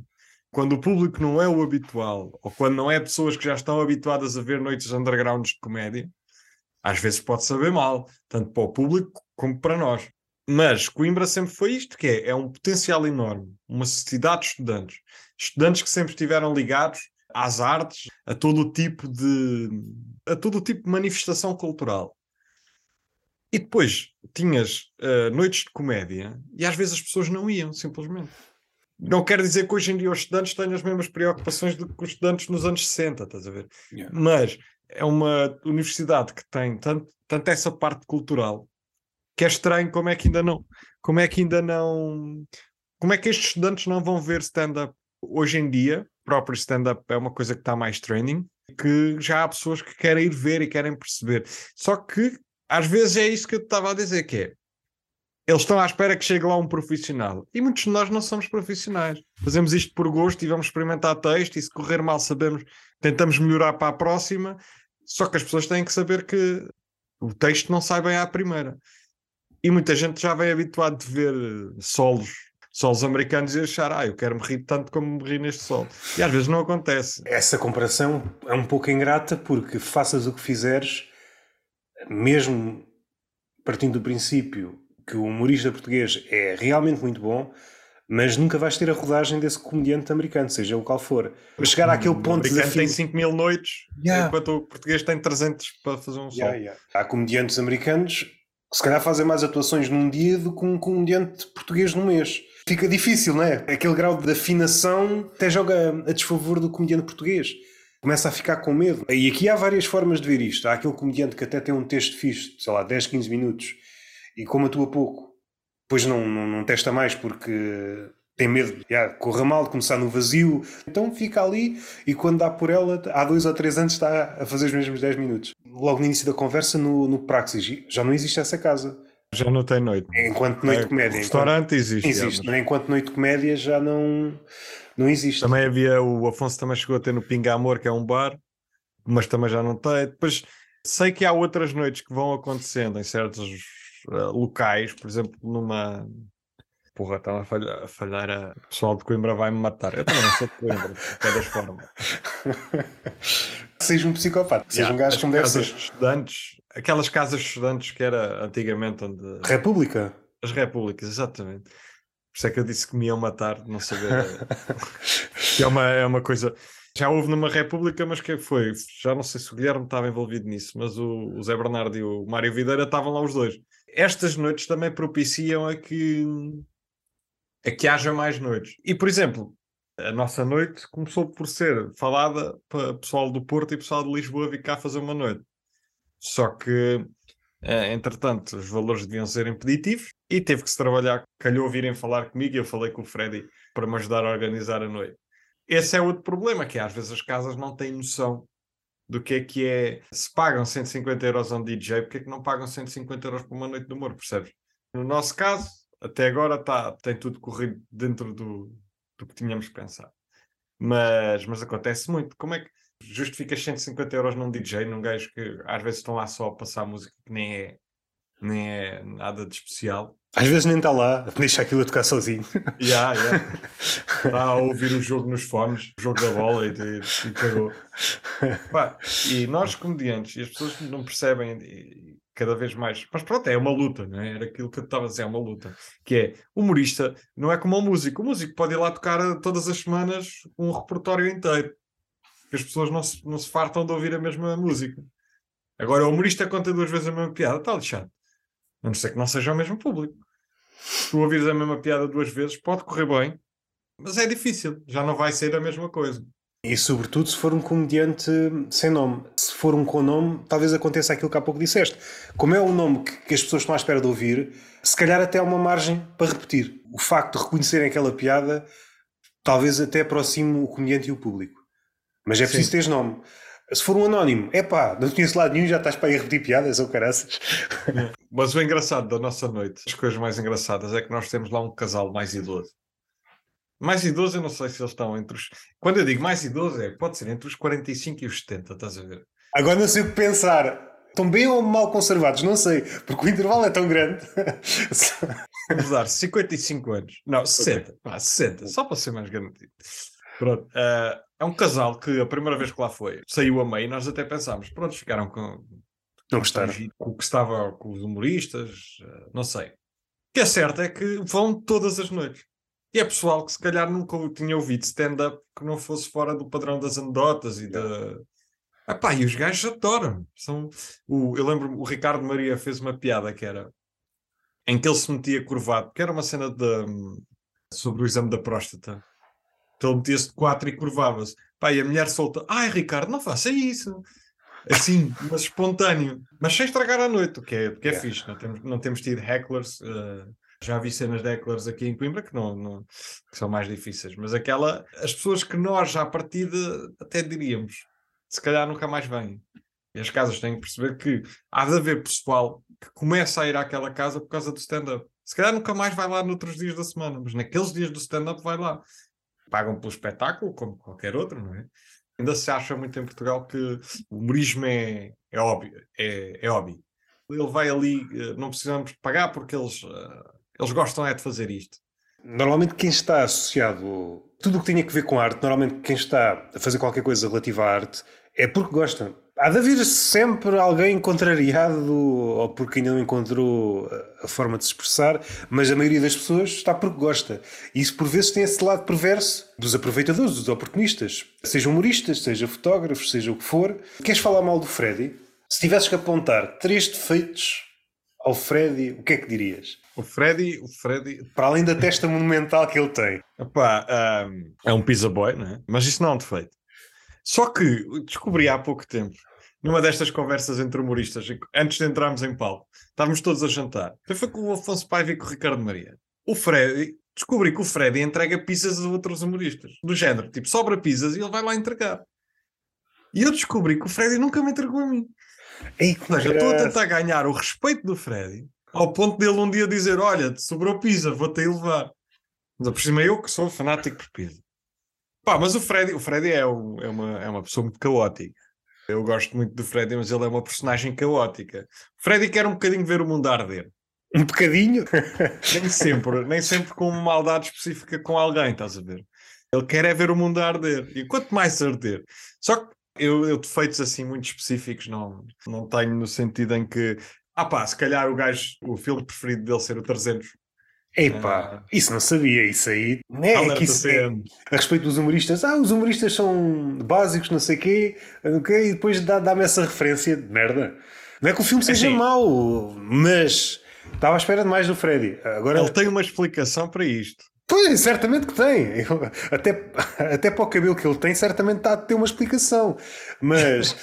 quando o público não é o habitual, ou quando não é pessoas que já estão habituadas a ver noites undergrounds de comédia, às vezes pode saber mal, tanto para o público como para nós. Mas Coimbra sempre foi isto, que é, é um potencial enorme, uma cidade de estudantes. Estudantes que sempre estiveram ligados às artes, a todo o tipo de a todo o tipo de manifestação cultural. E depois tinhas uh, noites de comédia e às vezes as pessoas não iam, simplesmente não quer dizer que hoje em dia os estudantes tenham as mesmas preocupações do que os estudantes nos anos 60, estás a ver? Yeah. Mas é uma universidade que tem tanto, tanto essa parte cultural que é estranho como é que ainda não, como é que ainda não, como é que estes estudantes não vão ver stand-up hoje em dia? O próprio stand-up é uma coisa que está mais training, que já há pessoas que querem ir ver e querem perceber. Só que às vezes é isso que eu estava a dizer, que é eles estão à espera que chegue lá um profissional. E muitos de nós não somos profissionais. Fazemos isto por gosto e vamos experimentar texto e se correr mal sabemos, tentamos melhorar para a próxima. Só que as pessoas têm que saber que o texto não sai bem à primeira. E muita gente já vem habituado de ver solos Só os americanos iam achar, ah, eu quero me rir tanto como me ri neste sol. E às vezes não acontece. Essa comparação é um pouco ingrata porque faças o que fizeres, mesmo partindo do princípio que o humorista português é realmente muito bom, mas nunca vais ter a rodagem desse comediante americano, seja o qual for. Para chegar àquele ponto o de. tem 5 mil noites, yeah. enquanto o português tem 300 para fazer um sol. Yeah, Há comediantes americanos que se calhar fazem mais atuações num dia do que um comediante português num mês. Fica difícil, não é? Aquele grau de afinação até joga a desfavor do comediante português. Começa a ficar com medo. E aqui há várias formas de ver isto. Há aquele comediante que até tem um texto fixe, sei lá, 10, 15 minutos, e como atua pouco, depois não, não, não testa mais porque tem medo de yeah, corra mal, de começar no vazio. Então fica ali e quando dá por ela, há dois ou três anos está a fazer os mesmos 10 minutos. Logo no início da conversa, no, no Praxis, já não existe essa casa. Já não tem noite. Enquanto noite é, comédia. Restaurante enquanto, existe. Existe, mas enquanto noite comédia já não, não existe. Também havia, o Afonso também chegou a ter no Pinga Amor, que é um bar, mas também já não tem. Depois sei que há outras noites que vão acontecendo em certos uh, locais, por exemplo, numa. Porra, estava a falhar, a falhar a... O pessoal de Coimbra vai-me matar. Eu também não sou de Coimbra, de todas formas. [LAUGHS] Seja um psicopata, seja yeah, um gajo como deve ser. Estudantes, aquelas casas estudantes que era antigamente onde. República? As repúblicas, exatamente. Por isso é que eu disse que me iam matar, não saber. [LAUGHS] é uma, é uma coisa. Já houve numa República, mas que foi? Já não sei se o Guilherme estava envolvido nisso, mas o, o Zé Bernardo e o Mário Videira estavam lá os dois estas noites também propiciam a que, a que haja mais noites. E, por exemplo, a nossa noite começou por ser falada para pessoal do Porto e pessoal de Lisboa vir cá fazer uma noite. Só que, eh, entretanto, os valores deviam ser impeditivos e teve que se trabalhar. Calhou virem falar comigo e eu falei com o Freddy para me ajudar a organizar a noite. Esse é outro problema, que às vezes as casas não têm noção do que é que é. Se pagam 150 euros a um DJ, porque é que não pagam 150 euros por uma noite de humor, percebes? No nosso caso, até agora tá, tem tudo corrido dentro do, do que tínhamos pensado. Mas, mas acontece muito. Como é que justificas 150 euros num DJ, num gajo que às vezes estão lá só a passar música que nem é, nem é nada de especial? Às vezes nem está lá, deixa aquilo a tocar sozinho. Yeah, yeah. [LAUGHS] Está a ouvir o jogo nos fones, o jogo da bola e, e, e cagou. Pá, e nós, comediantes, e as pessoas não percebem e, cada vez mais. Mas pronto, é uma luta, não é? Era aquilo que eu estava a dizer, é uma luta. Que é, humorista não é como o músico. O músico pode ir lá tocar todas as semanas um repertório inteiro. Que as pessoas não se, não se fartam de ouvir a mesma música. Agora, o humorista conta duas vezes a mesma piada, está lixado. A não ser que não seja o mesmo público. Se tu ouvires a mesma piada duas vezes, pode correr bem, mas é difícil, já não vai ser a mesma coisa. E sobretudo se for um comediante sem nome. Se for um com nome, talvez aconteça aquilo que há pouco disseste. Como é um nome que, que as pessoas estão à espera de ouvir, se calhar até há uma margem para repetir. O facto de reconhecerem aquela piada talvez até aproxime o comediante e o público. Mas é preciso Sim. teres nome. Se for um anónimo, é pá, não conheço lado nenhum, já estás para ir repetir piadas ou caraças. [LAUGHS] Mas o engraçado da nossa noite, as coisas mais engraçadas, é que nós temos lá um casal mais idoso. Mais idoso, eu não sei se eles estão entre os. Quando eu digo mais idoso, é, pode ser entre os 45 e os 70, estás a ver? Agora não sei o que pensar. Estão bem ou mal conservados? Não sei, porque o intervalo é tão grande. Vamos dar 55 anos. Não, 60. [LAUGHS] Okay. Ah, 60, só para ser mais garantido. Pronto. Uh, é um casal que a primeira vez que lá foi saiu a meio e nós até pensámos, pronto, ficaram com. Não gostaram. Com o que estava com os humoristas, uh, não sei. O que é certo é que vão todas as noites. E é pessoal que se calhar nunca tinha ouvido stand-up que não fosse fora do padrão das anedotas e da. Epá, e os gajos adoram. São... O, eu lembro o Ricardo Maria fez uma piada que era em que ele se metia curvado, que era uma cena de, sobre o exame da próstata. Então ele metia-se de quatro e curvava-se. Pá, e a mulher solta: Ai, Ricardo, não faça isso. Assim, mas espontâneo. Mas sem estragar a noite, o que é, que é yeah. fixe. Não temos, não temos tido hecklers. Uh, já vi cenas de hecklers aqui em Coimbra que, não, não, que são mais difíceis. Mas aquela, as pessoas que nós já à partida até diríamos, se calhar nunca mais vêm. E as casas têm que perceber que há de haver pessoal que começa a ir àquela casa por causa do stand-up. Se calhar nunca mais vai lá noutros dias da semana, mas naqueles dias do stand-up vai lá pagam pelo espetáculo, como qualquer outro, não é? Ainda se acha muito em Portugal que o humorismo é, é óbvio, é, é. Ele vai ali, eh, não precisamos pagar porque eles, uh, eles gostam é de fazer isto. Normalmente quem está associado tudo o que tenha a ver com arte, normalmente quem está a fazer qualquer coisa relativa à arte é porque gosta. Há de haver sempre alguém contrariado ou porque ainda não encontrou a forma de se expressar, mas a maioria das pessoas está porque gosta. E isso por vezes tem esse lado perverso dos aproveitadores, dos oportunistas. Sejam humoristas, seja fotógrafos, seja o que for. Queres falar mal do Freddy? Se tivesses que apontar três defeitos ao Freddy, o que é que dirias? O Freddy, o Freddy. Para além da testa monumental que ele tem. Epá, um, é um pizza boy, não é? Mas isso não é um defeito. Só que descobri há pouco tempo, numa destas conversas entre humoristas, antes de entrarmos em palco, estávamos todos a jantar. Foi com o Afonso Paiva e com o Ricardo Maria. O Freddy, descobri que o Freddy entrega pizzas a outros humoristas. Do género, tipo, sobra pizzas e ele vai lá entregar. E eu descobri que o Freddy nunca me entregou a mim. Ei, Ou seja, estou a tentar ganhar o respeito do Freddy ao ponto dele um dia dizer: Olha, sobrou pizza, vou-te levar. Mas por cima eu que sou fanático por pizza. Pá, mas o Freddy, o Freddy é, um, é, uma, é uma pessoa muito caótica. Eu gosto muito do Freddy, mas ele é uma personagem caótica. Freddy quer um bocadinho ver o mundo arder. Um bocadinho? [LAUGHS] nem sempre, nem sempre com uma maldade específica com alguém, estás a ver? Ele quer é ver o mundo arder. E quanto mais arder. Só que eu, eu defeitos assim muito específicos não, não tenho no sentido em que ah pá, se calhar o gajo, o filme preferido dele ser o 300. Epá, isso não sabia, isso aí. É, é que isso é, a respeito dos humoristas, ah, os humoristas são básicos, não sei quê, okay, e depois dá-me dá essa referência de merda. Não é que o filme seja assim, mau, mas estava à espera de mais do Freddy. Agora... Ele tem uma explicação para isto. Pois, certamente que tem. Eu, até, até para o cabelo que ele tem, certamente está a ter uma explicação. Mas.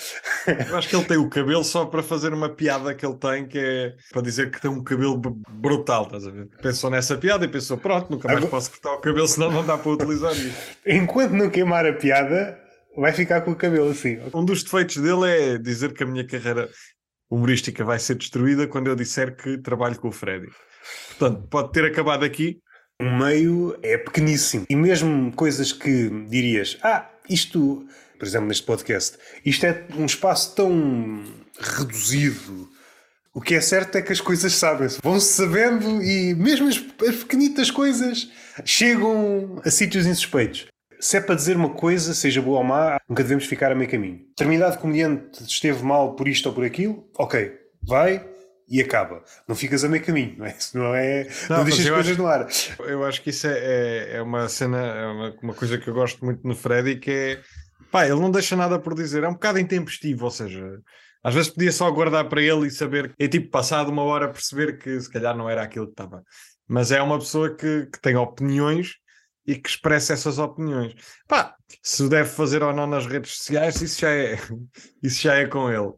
Eu acho que ele tem o cabelo só para fazer uma piada que ele tem, que é para dizer que tem um cabelo brutal, estás a ver? Pensou nessa piada e pensou: pronto, nunca mais Agora... posso cortar o cabelo, senão não dá para utilizar isso. Enquanto não queimar a piada, vai ficar com o cabelo assim. Um dos defeitos dele é dizer que a minha carreira humorística vai ser destruída quando eu disser que trabalho com o Freddy. Portanto, pode ter acabado aqui, um meio é pequeníssimo. E mesmo coisas que dirias, ah, isto, por exemplo, neste podcast, isto é um espaço tão reduzido. O que é certo é que as coisas sabem-se, vão-se sabendo e mesmo as, as pequenitas coisas chegam a sítios insuspeitos. Se é para dizer uma coisa, seja boa ou má, nunca devemos ficar a meio caminho. Determinado comediante esteve mal por isto ou por aquilo, ok, vai, e acaba. Não ficas a meio caminho, não é? Não, é, não, não deixas as coisas acho, no ar. Eu acho que isso é, é, é uma cena, é uma, uma, coisa que eu gosto muito no Freddy, que é pá, ele não deixa nada por dizer, é um bocado intempestivo, ou seja, às vezes podia só guardar para ele e saber, é tipo, passado uma hora perceber que se calhar não era aquilo que estava. Mas é uma pessoa que, que tem opiniões e que expressa essas opiniões. Pá, se o deve fazer ou não nas redes sociais, isso já é, [LAUGHS] isso já é com ele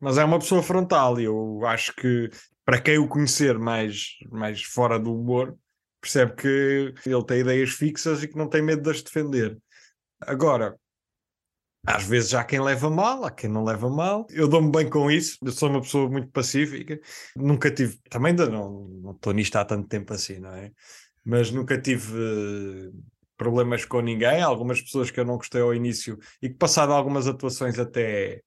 mas é uma pessoa frontal e eu acho que para quem o conhecer mais, mais fora do humor, percebe que ele tem ideias fixas e que não tem medo de as defender. Agora, às vezes há quem leva mal, há quem não leva mal. Eu dou-me bem com isso, eu sou uma pessoa muito pacífica. Nunca tive, também ainda não, não estou nisto há tanto tempo assim, não é? Mas nunca tive uh, problemas com ninguém. Algumas pessoas que eu não gostei ao início e que, passado algumas atuações, até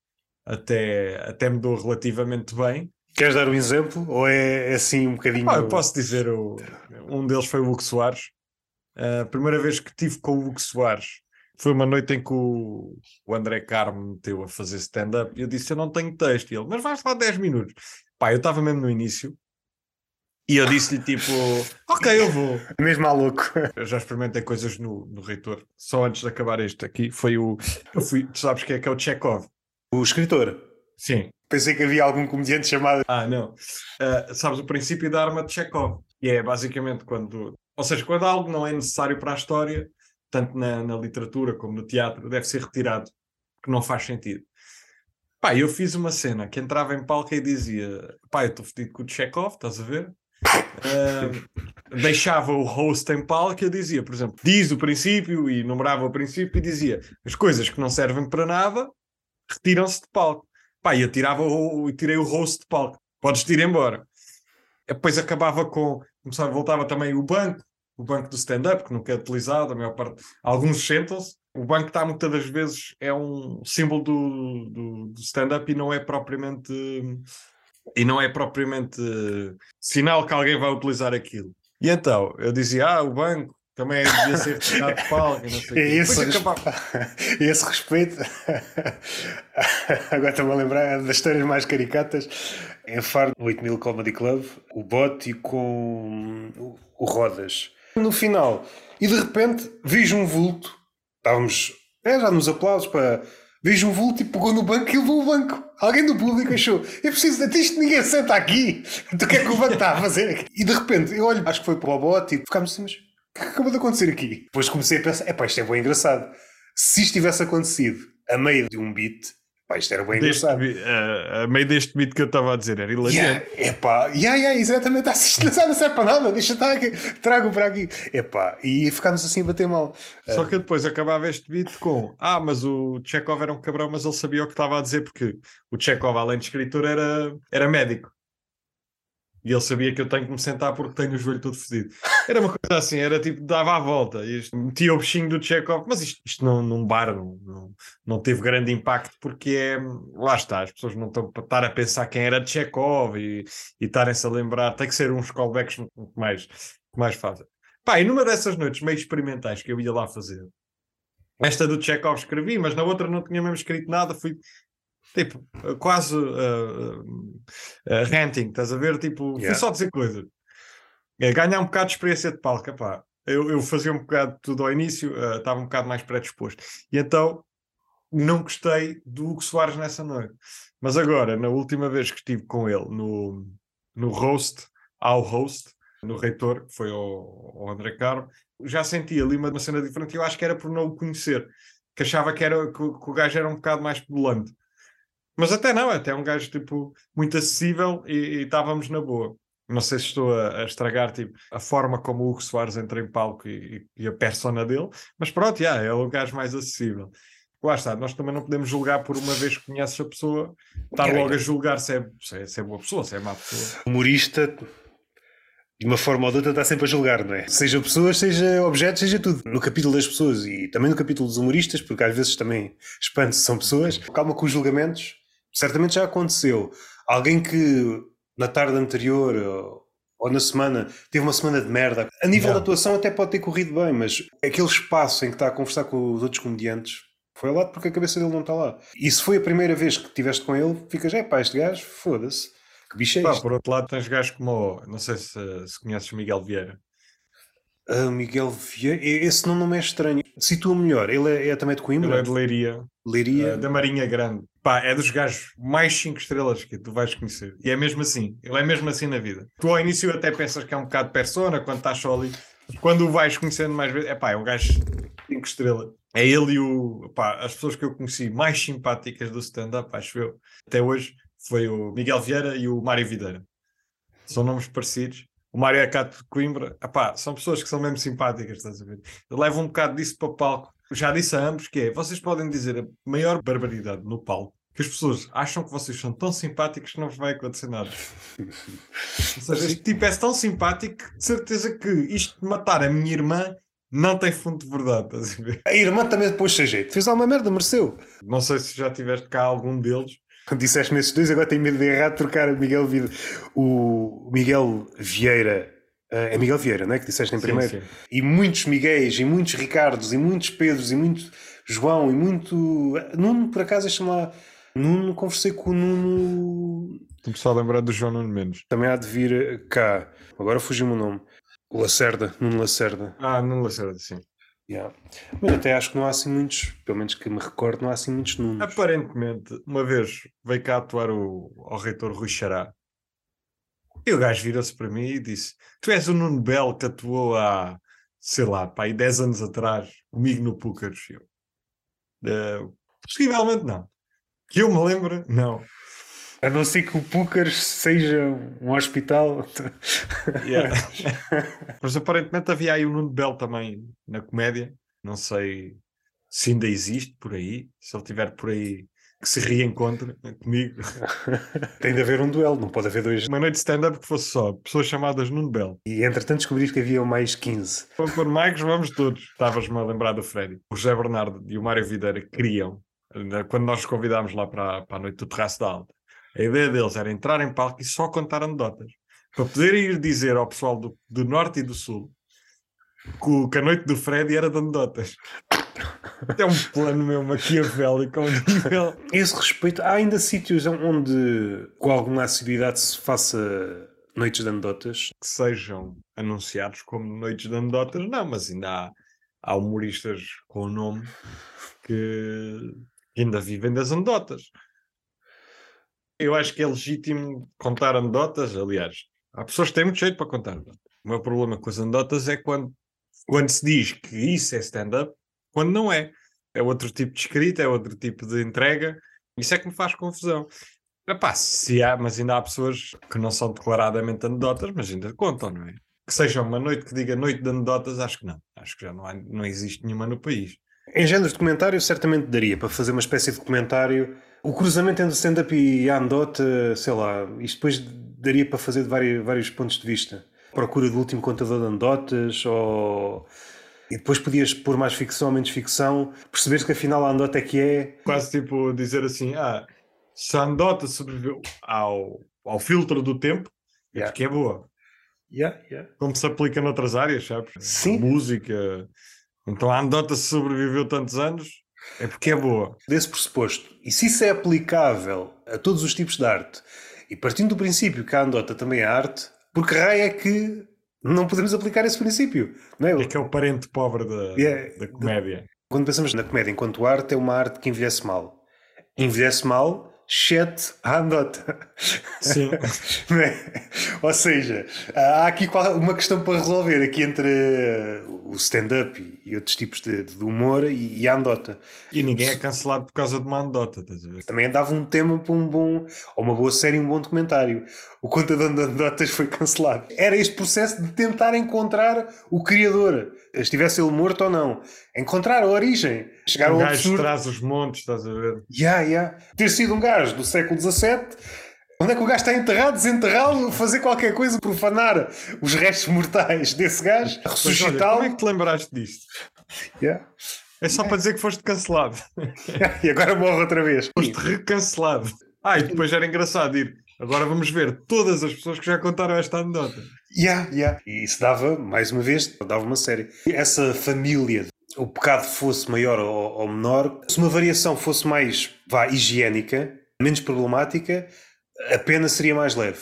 até, até me dou relativamente bem. Queres dar um exemplo? Ou é, é assim um bocadinho. Ah, eu posso dizer, o, um deles foi o Hugo Soares. A primeira vez que tive com o Hugo Soares foi uma noite em que o, o André Carmo me meteu a fazer stand-up e eu disse: Eu não tenho texto. E ele, mas vais lá 10 minutos. Pá, eu estava mesmo no início e eu disse-lhe tipo: [LAUGHS] Ok, eu vou. Mesmo maluco. Eu já experimentei coisas no, no Reitor, só antes de acabar este aqui. Foi o. Eu fui, tu sabes que é que é o Chekhov. O escritor. Sim. Pensei que havia algum comediante chamado. Ah, não. Uh, sabes o princípio da arma de Chekhov. E é basicamente quando. Ou seja, quando algo não é necessário para a história, tanto na, na literatura como no teatro, deve ser retirado, porque não faz sentido. Pá, eu fiz uma cena que entrava em palco e dizia: pá, eu estou fedido com o Chekhov, estás a ver? Uh, deixava o host em palco e eu dizia, por exemplo, diz o princípio e numerava o princípio e dizia as coisas que não servem para nada retiram-se de palco. Pá, eu tirava o, tirei o rosto de palco. Podes ir embora. Depois acabava com. Começava, voltava também o banco, o banco do stand-up, que nunca é utilizado, a maior parte. Alguns sentam-se. O banco está muitas das vezes é um símbolo do, do, do stand-up e não é propriamente. E não é propriamente sinal que alguém vai utilizar aquilo. E então, eu dizia, ah, o banco também devia ser retirado de palco, não sei é esse, [LAUGHS] esse respeito. [LAUGHS] Agora estou-me a lembrar das histórias mais caricatas. Em Faro, 8000 Comedy Club, o Bote com o Rodas. No final, e de repente vejo um vulto. Estávamos é, já nos aplausos para. Vejo um vulto e pegou no banco e levou o banco. Alguém do público achou, eu preciso de isto, ninguém senta aqui. [LAUGHS] Do que é que o banco está a fazer aqui? E de repente, eu olho, acho que foi para o bote e ficámos assim, mas que acabou de acontecer aqui? Depois comecei a pensar, é pá, isto é bem engraçado. Se isto tivesse acontecido a meio de um beat, pá, isto era bem deste, engraçado. Uh, a meio deste beat que eu estava a dizer, era hilariante. Yeah, epá, yeah, yeah, exatamente, isto não serve para nada, deixa estar aqui, trago para aqui. Epá, e ficámos assim a bater mal. Só que depois acabava este beat com, ah, mas o Chekhov era um cabrão, mas ele sabia o que estava a dizer, porque o Chekhov, além de escritor, era, era médico. E ele sabia que eu tenho que me sentar porque tenho o joelho todo fedido. Era uma coisa assim, era tipo, dava a volta, isto, metia o bichinho do Chekhov, mas isto, isto não, num bar não, não, não, teve grande impacto porque é, lá está, as pessoas não estão para estar a pensar quem era Chekhov e, e estarem-se a lembrar, tem que ser uns callbacks muito mais, mais fácil. Pá, e numa dessas noites meio experimentais que eu ia lá fazer, esta do Chekhov escrevi, mas na outra não tinha mesmo escrito nada, fui Tipo, quase uh, uh, ranting, estás a ver? Tipo, yeah. só dizer coisas. É, ganhar um bocado de experiência de palco, pá. Eu, eu fazia um bocado de tudo ao início, uh, estava um bocado mais predisposto. E então não gostei do Hugo Soares nessa noite. Mas agora, na última vez que estive com ele no, no host, ao host, no reitor, que foi o, o André Caro, já senti ali uma, uma cena diferente. Eu acho que era por não o conhecer, que achava que, era, que, que o gajo era um bocado mais pedulante. Mas até não, até é um gajo tipo muito acessível e, estávamos na boa. Não sei se estou a, a, estragar tipo, a forma como o Hugo Soares entra em palco e, e a persona dele, mas pronto, yeah, é o gajo mais acessível. Lá está, nós também não podemos julgar por uma vez que conheces a pessoa, estar logo a julgar se é, se é, se é boa pessoa, se é má pessoa. Humorista, de uma forma ou de outra, está sempre a julgar, não é? Seja pessoas, seja objetos, seja tudo. No capítulo das pessoas e também no capítulo dos humoristas, porque às vezes também espante são pessoas, calma com os julgamentos certamente já aconteceu. Alguém que na tarde anterior ou na semana teve uma semana de merda. A nível da atuação até pode ter corrido bem, mas aquele espaço em que está a conversar com os outros comediantes foi ao lado porque a cabeça dele não está lá. E se foi a primeira vez que estiveste com ele, ficas, é pá, este gajo, foda-se. Que bicho é Pá, por outro lado, tens gajos como, não sei se, se conheces Miguel Vieira. Uh, Miguel Vieira, esse nome não me é estranho. Situa melhor, ele é, é, também de Coimbra? Ele é de Leiria. Leiria. Uh, da Marinha Grande. Pá, é dos gajos mais 5 estrelas que tu vais conhecer. E é mesmo assim. Ele é mesmo assim na vida. Tu ao início até pensas que é um bocado persona quando estás só ali. Quando o vais conhecendo mais vezes, é pá, é um gajo 5 estrelas. É ele e o. Pá, as pessoas que eu conheci mais simpáticas do stand-up, acho eu, até hoje, foi o Miguel Vieira e o Mário Videira. São nomes parecidos o Mário Acato de Coimbra, epá, são pessoas que são mesmo simpáticas, estás a ver? Eu levo um bocado disso para o palco. Já disse a ambos que é, vocês podem dizer a maior barbaridade no palco, que as pessoas acham que vocês são tão simpáticos que não vos vai acontecer nada. Ou seja, este tipo é tão simpático que de certeza que isto de matar a minha irmã não tem fundo de verdade, estás a ver? A irmã também depois sem jeito. Fez alguma merda, mereceu. Não sei se já tiveste cá algum deles Disseste-me esses dois, agora tenho medo de errar trocar Miguel Vieira. O Miguel Vieira. Eh, é Miguel Vieira, não é? Que disseste em primeiro. Sim, sim. E muitos Miguéis, e muitos Ricardos, e muitos Pedros, e muito João, e muito. Nuno, por acaso, deixa-me lá. Nuno, conversei com o Nuno. Estou só a lembrar do João Nuno Menos. Também há de vir cá. Agora fugiu-me o nome. O Lacerda, Nuno Lacerda. Ah, Nuno Lacerda, sim. Yeah. Mas até acho que não há assim muitos, pelo menos que me recordo, não há assim muitos números. Aparentemente, uma vez veio cá atuar o, reitor Rui Xará e o gajo virou-se para mim e disse: Tu és o Nuno Belo que atuou há, sei lá, pá, aí 10 anos atrás, comigo no Púcaros. Uh, possivelmente não. Que eu me lembro, não. A não ser que o Púcaros seja um hospital. Yeah. Mas aparentemente havia aí o Nuno Belo também na comédia. Não sei se ainda existe por aí. Se ele estiver por aí, que se reencontre comigo. Tem de haver um duelo, não pode haver dois. Uma noite de stand-up que fosse só pessoas chamadas Nuno Belo. E entretanto descobriste que havia mais 15. Vamos por Mike, vamos todos. Estavas-me a lembrar do Freddy. O José Bernardo e o Mário Videira queriam, quando nós os convidámos lá para, para a noite do Terraço da Alta a ideia deles era entrar em palco e só contar anedotas. para poder ir dizer ao pessoal do, do Norte e do Sul que, que a noite do Freddy era de anedotas. É um plano meu maquiavélico. nível. Esse respeito, há ainda sítios onde com alguma assiduidade se faça noites de anedotas? Que sejam anunciados como noites de anedotas, não, mas ainda há, há humoristas com o nome que ainda vivem das anedotas. Eu acho que é legítimo contar anedotas, aliás, há pessoas que têm muito jeito para contar anedotas. O meu problema com as anedotas é quando, quando se diz que isso é stand-up, quando não é. É outro tipo de escrita, é outro tipo de entrega. Isso é que me faz confusão. Epá, se há, mas ainda há pessoas que não são declaradamente anedotas, mas ainda contam, não é? Que seja uma noite que diga noite de anedotas, acho que não. Acho que já não, há, não existe nenhuma no país. Em géneros de comentário, certamente daria para fazer uma espécie de comentário. O cruzamento entre stand-up e a anedota, sei lá, isto depois daria para fazer de vários, vários pontos de vista. Procura do último contador de anedotas, ou. E depois podias pôr mais ficção ou menos ficção, perceber que afinal a anedota é que é. Quase tipo dizer assim: ah, se a anedota sobreviveu ao, ao filtro do tempo, é yeah. é porque é boa. Yeah, yeah. Como se aplica noutras áreas, sabes? Sim. música, então a anedota sobreviveu tantos anos é porque é boa. Desse pressuposto, e se isso é aplicável a todos os tipos de arte, e partindo do princípio que a anedota também é arte, por que raio é que não podemos aplicar esse princípio? Não é? é que é o parente pobre da, yeah. da comédia. Quando pensamos na comédia enquanto arte, é uma arte que envelhece mal. Envelhece mal chat à anedota. Sim. [LAUGHS] Ou seja, há aqui uma questão para resolver aqui entre o stand-up e outros tipos de, de humor e, a anedota. E ninguém é cancelado por causa de uma anedota, estás a ver? Também dava um tema para um bom, ou uma boa série, um bom documentário. O contador de anedotas foi cancelado. Era este processo de tentar encontrar o criador, estivesse ele morto ou não. Encontrar a origem. Chegar um ao gajo absurdo. traz os montes, estás a ver? Yeah, yeah. Ter sido um gajo do século XVII Onde é que o gajo está enterrado, desenterrá-lo, fazer qualquer coisa, profanar os restos mortais desse gajo, ressuscitá-lo? Como é que te lembraste disto? Yeah. É só para dizer que foste cancelado. [LAUGHS] e agora morre outra vez. Foste recancelado. Ah, e depois era engraçado ir. Agora vamos ver todas as pessoas que já contaram esta anedota. Yeah, yeah. E isso dava, mais uma vez, dava uma série. Essa família, o pecado fosse maior ou, ou menor, se uma variação fosse mais, vá, higiênica, menos problemática, a pena seria mais leve.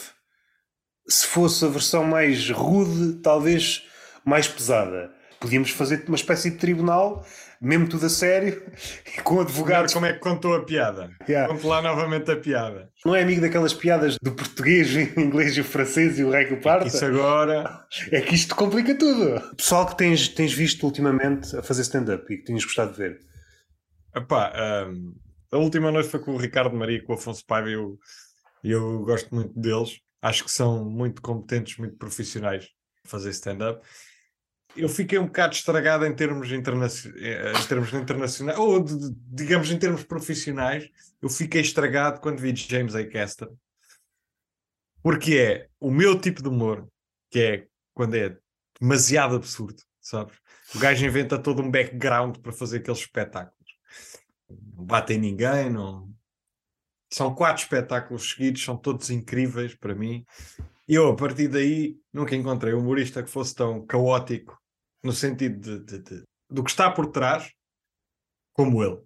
Se fosse a versão mais rude, talvez mais pesada. Podíamos fazer uma espécie de tribunal, mesmo tudo a sério, [LAUGHS] com advogados. Como é que contou a piada? Yeah. Conte lá novamente a piada. Não é amigo daquelas piadas do português, o [LAUGHS] inglês e o francês e o rei que parta? Isso agora. É que isto complica tudo. Pessoal que tens, tens visto ultimamente a fazer stand-up e que tens gostado de ver. Epá, um, a última noite foi com o Ricardo Maria, com o Afonso Paiva e o e eu gosto muito deles. Acho que são muito competentes, muito profissionais a fazer stand-up. Eu fiquei um bocado estragado em termos, internaci eh, em termos internacionais, ou de, digamos em termos profissionais. Eu fiquei estragado quando vi James A. Caster, porque é o meu tipo de humor, que é quando é demasiado absurdo, sabes? O gajo inventa todo um background para fazer aqueles espetáculos. Não bate em ninguém, não, são quatro espetáculos seguidos, são todos incríveis para mim. Eu, a partir daí, nunca encontrei um humorista que fosse tão caótico no sentido de, de, de, do que está por trás como ele.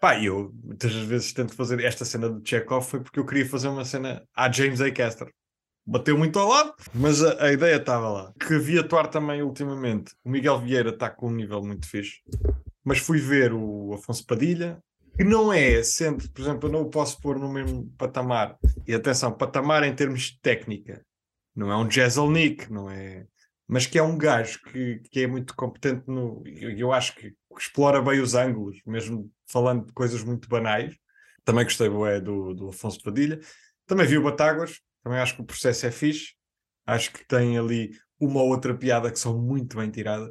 Pá, eu muitas vezes tento fazer esta cena de Chekhov foi porque eu queria fazer uma cena a James A. Caster. Bateu muito ao lado, mas a, a ideia estava lá. Que vi atuar também ultimamente. O Miguel Vieira está com um nível muito fixe. Mas fui ver o Afonso Padilha, que não é, sendo, por exemplo, eu não o posso pôr no mesmo patamar. E atenção, patamar em termos de técnica. Não é um Jezelnik, não é. Mas que é um gajo que, que é muito competente no. Eu, eu acho que explora bem os ângulos, mesmo falando de coisas muito banais. Também gostei do, do Afonso Padilha. Também vi o Batáguas, também acho que o processo é fixe. Acho que tem ali uma ou outra piada que são muito bem tiradas,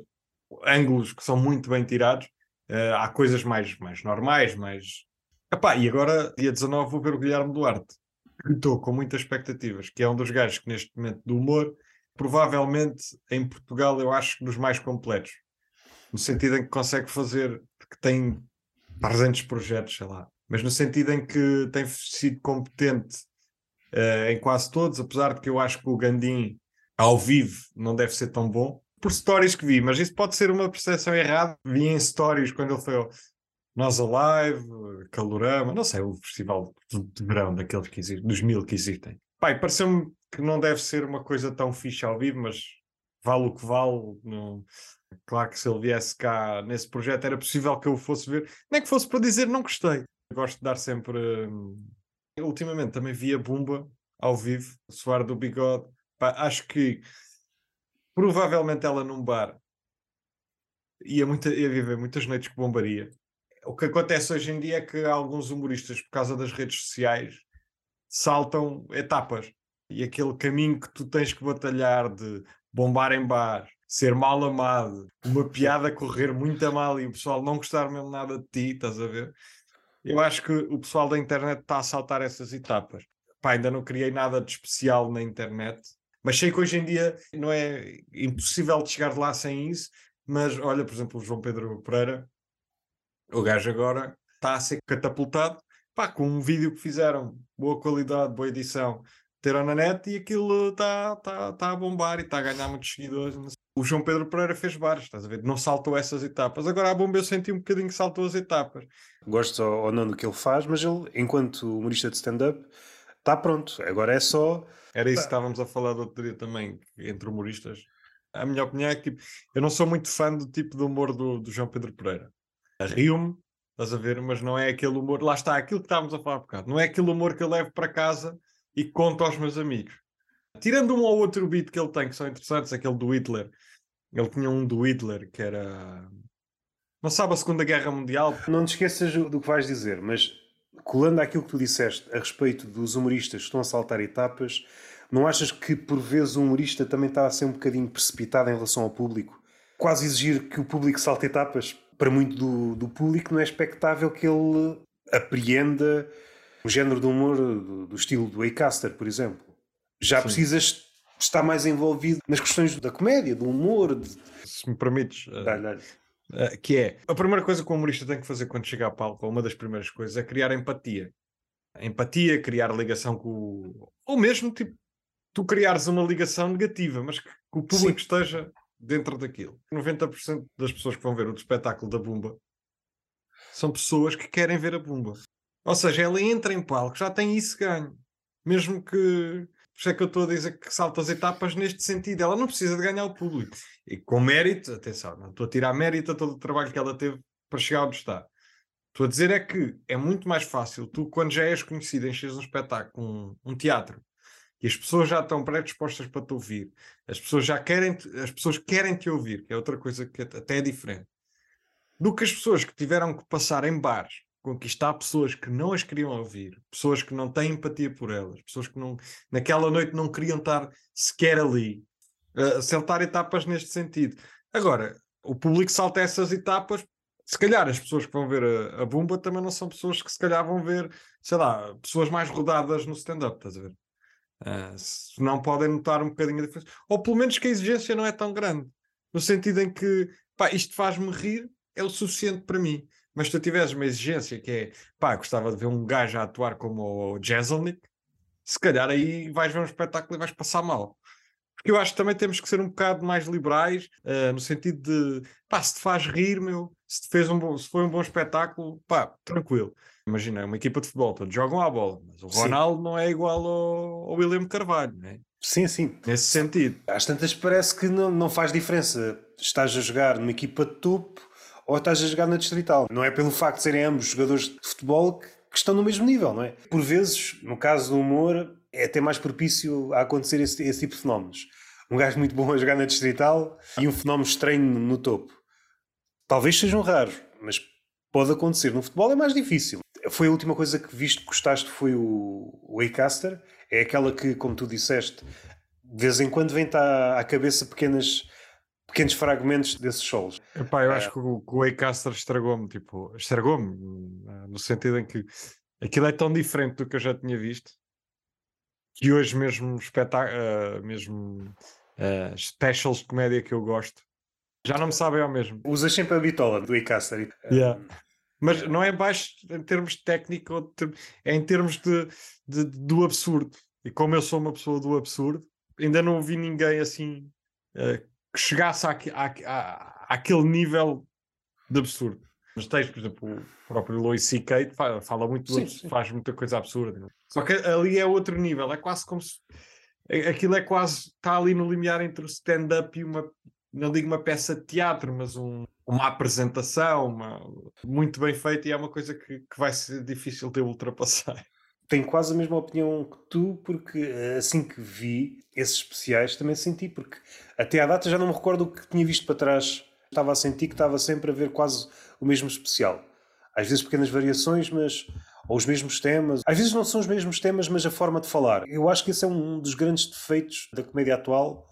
ângulos que são muito bem tirados. Uh, há coisas mais, mais normais, mais. Epá, e agora, dia 19, vou ver o Guilherme Duarte, estou com muitas expectativas, que é um dos gajos que neste momento do humor, provavelmente em Portugal eu acho dos mais completos. No sentido em que consegue fazer, que tem 300 projetos, sei lá, mas no sentido em que tem sido competente uh, em quase todos, apesar de que eu acho que o Gandim ao vivo não deve ser tão bom. Por stories que vi, mas isso pode ser uma percepção errada. Vi em stories quando ele foi ao Nós Alive, Calorama, não sei, o festival de verão daqueles que existem, dos mil que existem. Pai, pareceu-me que não deve ser uma coisa tão fixe ao vivo, mas vale o que vale. Claro que se ele viesse cá nesse projeto era possível que eu fosse ver, nem que fosse para dizer não gostei. gosto de dar sempre. Hum... Ultimamente também via Bumba ao vivo, suar do bigode. Pá, acho que provavelmente ela num bar ia, muita, ia viver muitas noites que bombaria. O que acontece hoje em dia é que alguns humoristas, por causa das redes sociais, saltam etapas. E aquele caminho que tu tens que batalhar de bombar em bar, ser mal amado, uma piada correr muito a mal e o pessoal não gostar mesmo nada de ti, estás a ver? Eu acho que o pessoal da internet está a saltar essas etapas. Pá, ainda não criei nada de especial na internet, mas sei que hoje em dia não é impossível de chegar lá sem isso. Mas olha, por exemplo, o João Pedro Pereira, o gajo agora está a ser catapultado pá, com um vídeo que fizeram, boa qualidade, boa edição, teram na net e aquilo está tá, tá a bombar e está a ganhar muitos seguidores. O João Pedro Pereira fez vários, estás a ver? Não saltou essas etapas. Agora a bomba eu senti um bocadinho que saltou as etapas. Gosto ou não do que ele faz, mas ele, enquanto humorista de stand-up, está pronto. Agora é só. Era isso que estávamos a falar do outro dia também, entre humoristas. A minha opinião é que tipo, eu não sou muito fã do tipo de humor do, do João Pedro Pereira. Rio-me, estás a ver, mas não é aquele humor. Lá está, aquilo que estávamos a falar há bocado. Não é aquele humor que eu levo para casa e conto aos meus amigos. Tirando um ou outro beat que ele tem, que são interessantes, aquele do Hitler. Ele tinha um do Hitler que era. Não sabe a Segunda Guerra Mundial. Não te esqueças do que vais dizer, mas colando àquilo que tu disseste a respeito dos humoristas que estão a saltar etapas, não achas que por vezes o humorista também está a ser um bocadinho precipitado em relação ao público? Quase exigir que o público salte etapas? Para muito do, do público não é expectável que ele apreenda o género de humor do, do estilo do Acaster, por exemplo. Já Sim. precisas estar mais envolvido nas questões da comédia, do humor. De... Se me permites, uh, uh, que é a primeira coisa que o humorista tem que fazer quando chega a palco, uma das primeiras coisas, é criar empatia. empatia, criar ligação com o. Ou mesmo, tipo, tu criares uma ligação negativa, mas que, que o público Sim. esteja dentro daquilo. 90% das pessoas que vão ver o espetáculo da Bumba são pessoas que querem ver a Bumba. Ou seja, ela entra em palco, já tem isso ganho. Mesmo que. Por isso é que eu estou a dizer que salta as etapas neste sentido. Ela não precisa de ganhar o público. E com mérito, atenção, não estou a tirar mérito a todo o trabalho que ela teve para chegar onde está. Estou a dizer é que é muito mais fácil tu, quando já és conhecido, enches um espetáculo, um, um teatro, e as pessoas já estão predispostas para te ouvir, as pessoas já querem, as pessoas querem te ouvir, que é outra coisa que até é diferente, do que as pessoas que tiveram que passar em bares conquistar pessoas que não as queriam ouvir, pessoas que não têm empatia por elas, pessoas que não, naquela noite não queriam estar sequer ali, uh, saltar etapas neste sentido. Agora, o público salta essas etapas, se calhar as pessoas que vão ver a, a Bumba também não são pessoas que se calhar vão ver, sei lá, pessoas mais rodadas no stand-up, estás a ver? Uh, se não podem notar um bocadinho a diferença. Ou pelo menos que a exigência não é tão grande. No sentido em que, pá, isto faz-me rir, é o suficiente para mim. Mas se tu tiveres uma exigência que é, pá, gostava de ver um gajo a atuar como o Jezelnik, se calhar aí vais ver um espetáculo e vais passar mal. Porque eu acho que também temos que ser um bocado mais liberais, uh, no sentido de, pá, se te faz rir, meu, se, te fez um bom, se foi um bom espetáculo, pá, tranquilo. Imagina, é uma equipa de futebol, todos jogam à bola, mas o Ronaldo sim. não é igual ao, ao William Carvalho, né? Sim, sim. Nesse sentido. Às tantas parece que não, não faz diferença. Estás a jogar numa equipa de topo ou estás a jogar na Distrital. Não é pelo facto de serem ambos jogadores de futebol que, que estão no mesmo nível, não é? Por vezes, no caso do humor, é até mais propício a acontecer esse, esse tipo de fenómenos. Um gajo muito bom a jogar na Distrital e um fenómeno estranho no topo. Talvez sejam raros, mas pode acontecer. No futebol é mais difícil. Foi a última coisa que viste que gostaste foi o, o Acaster. É aquela que, como tu disseste, de vez em quando vem-te à, à cabeça pequenas pequenos fragmentos desses shows. Epá, eu acho que o, o Waycaster estragou-me, tipo, estragou-me, eh, no sentido em que aquilo é tão diferente do que eu já tinha visto que hoje mesmo espetáculo, uh, mesmo uh, specials de comédia que eu gosto já não me sabem ao mesmo. Usas sempre a bitola do Waycaster. Yeah. Mas não é baixo em termos técnicos, é em termos de, de, do absurdo. e como eu sou uma pessoa do absurdo, ainda não ouvi ninguém assim uh, que chegasse àque, à, à, àquele nível de absurdo. Mas tens, por exemplo, o próprio Louis C.K. fala, fala muito, sim, sim. faz muita coisa absurda. Só que ali é outro nível, é quase como se. Aquilo é quase. Está ali no limiar entre o stand-up e uma. Não digo uma peça de teatro, mas um, uma apresentação uma, muito bem feita e é uma coisa que, que vai ser difícil de ultrapassar. Tenho quase a mesma opinião que tu, porque eh, assim que vi esses especiais também senti, porque até à data já não me recordo o que tinha visto para trás. Estava a sentir que estava sempre a ver quase o mesmo especial. Às vezes pequenas variações, mas ou os mesmos temas. Às vezes não são os mesmos temas, mas a forma de falar. Eu acho que esse é um dos grandes defeitos da comédia atual,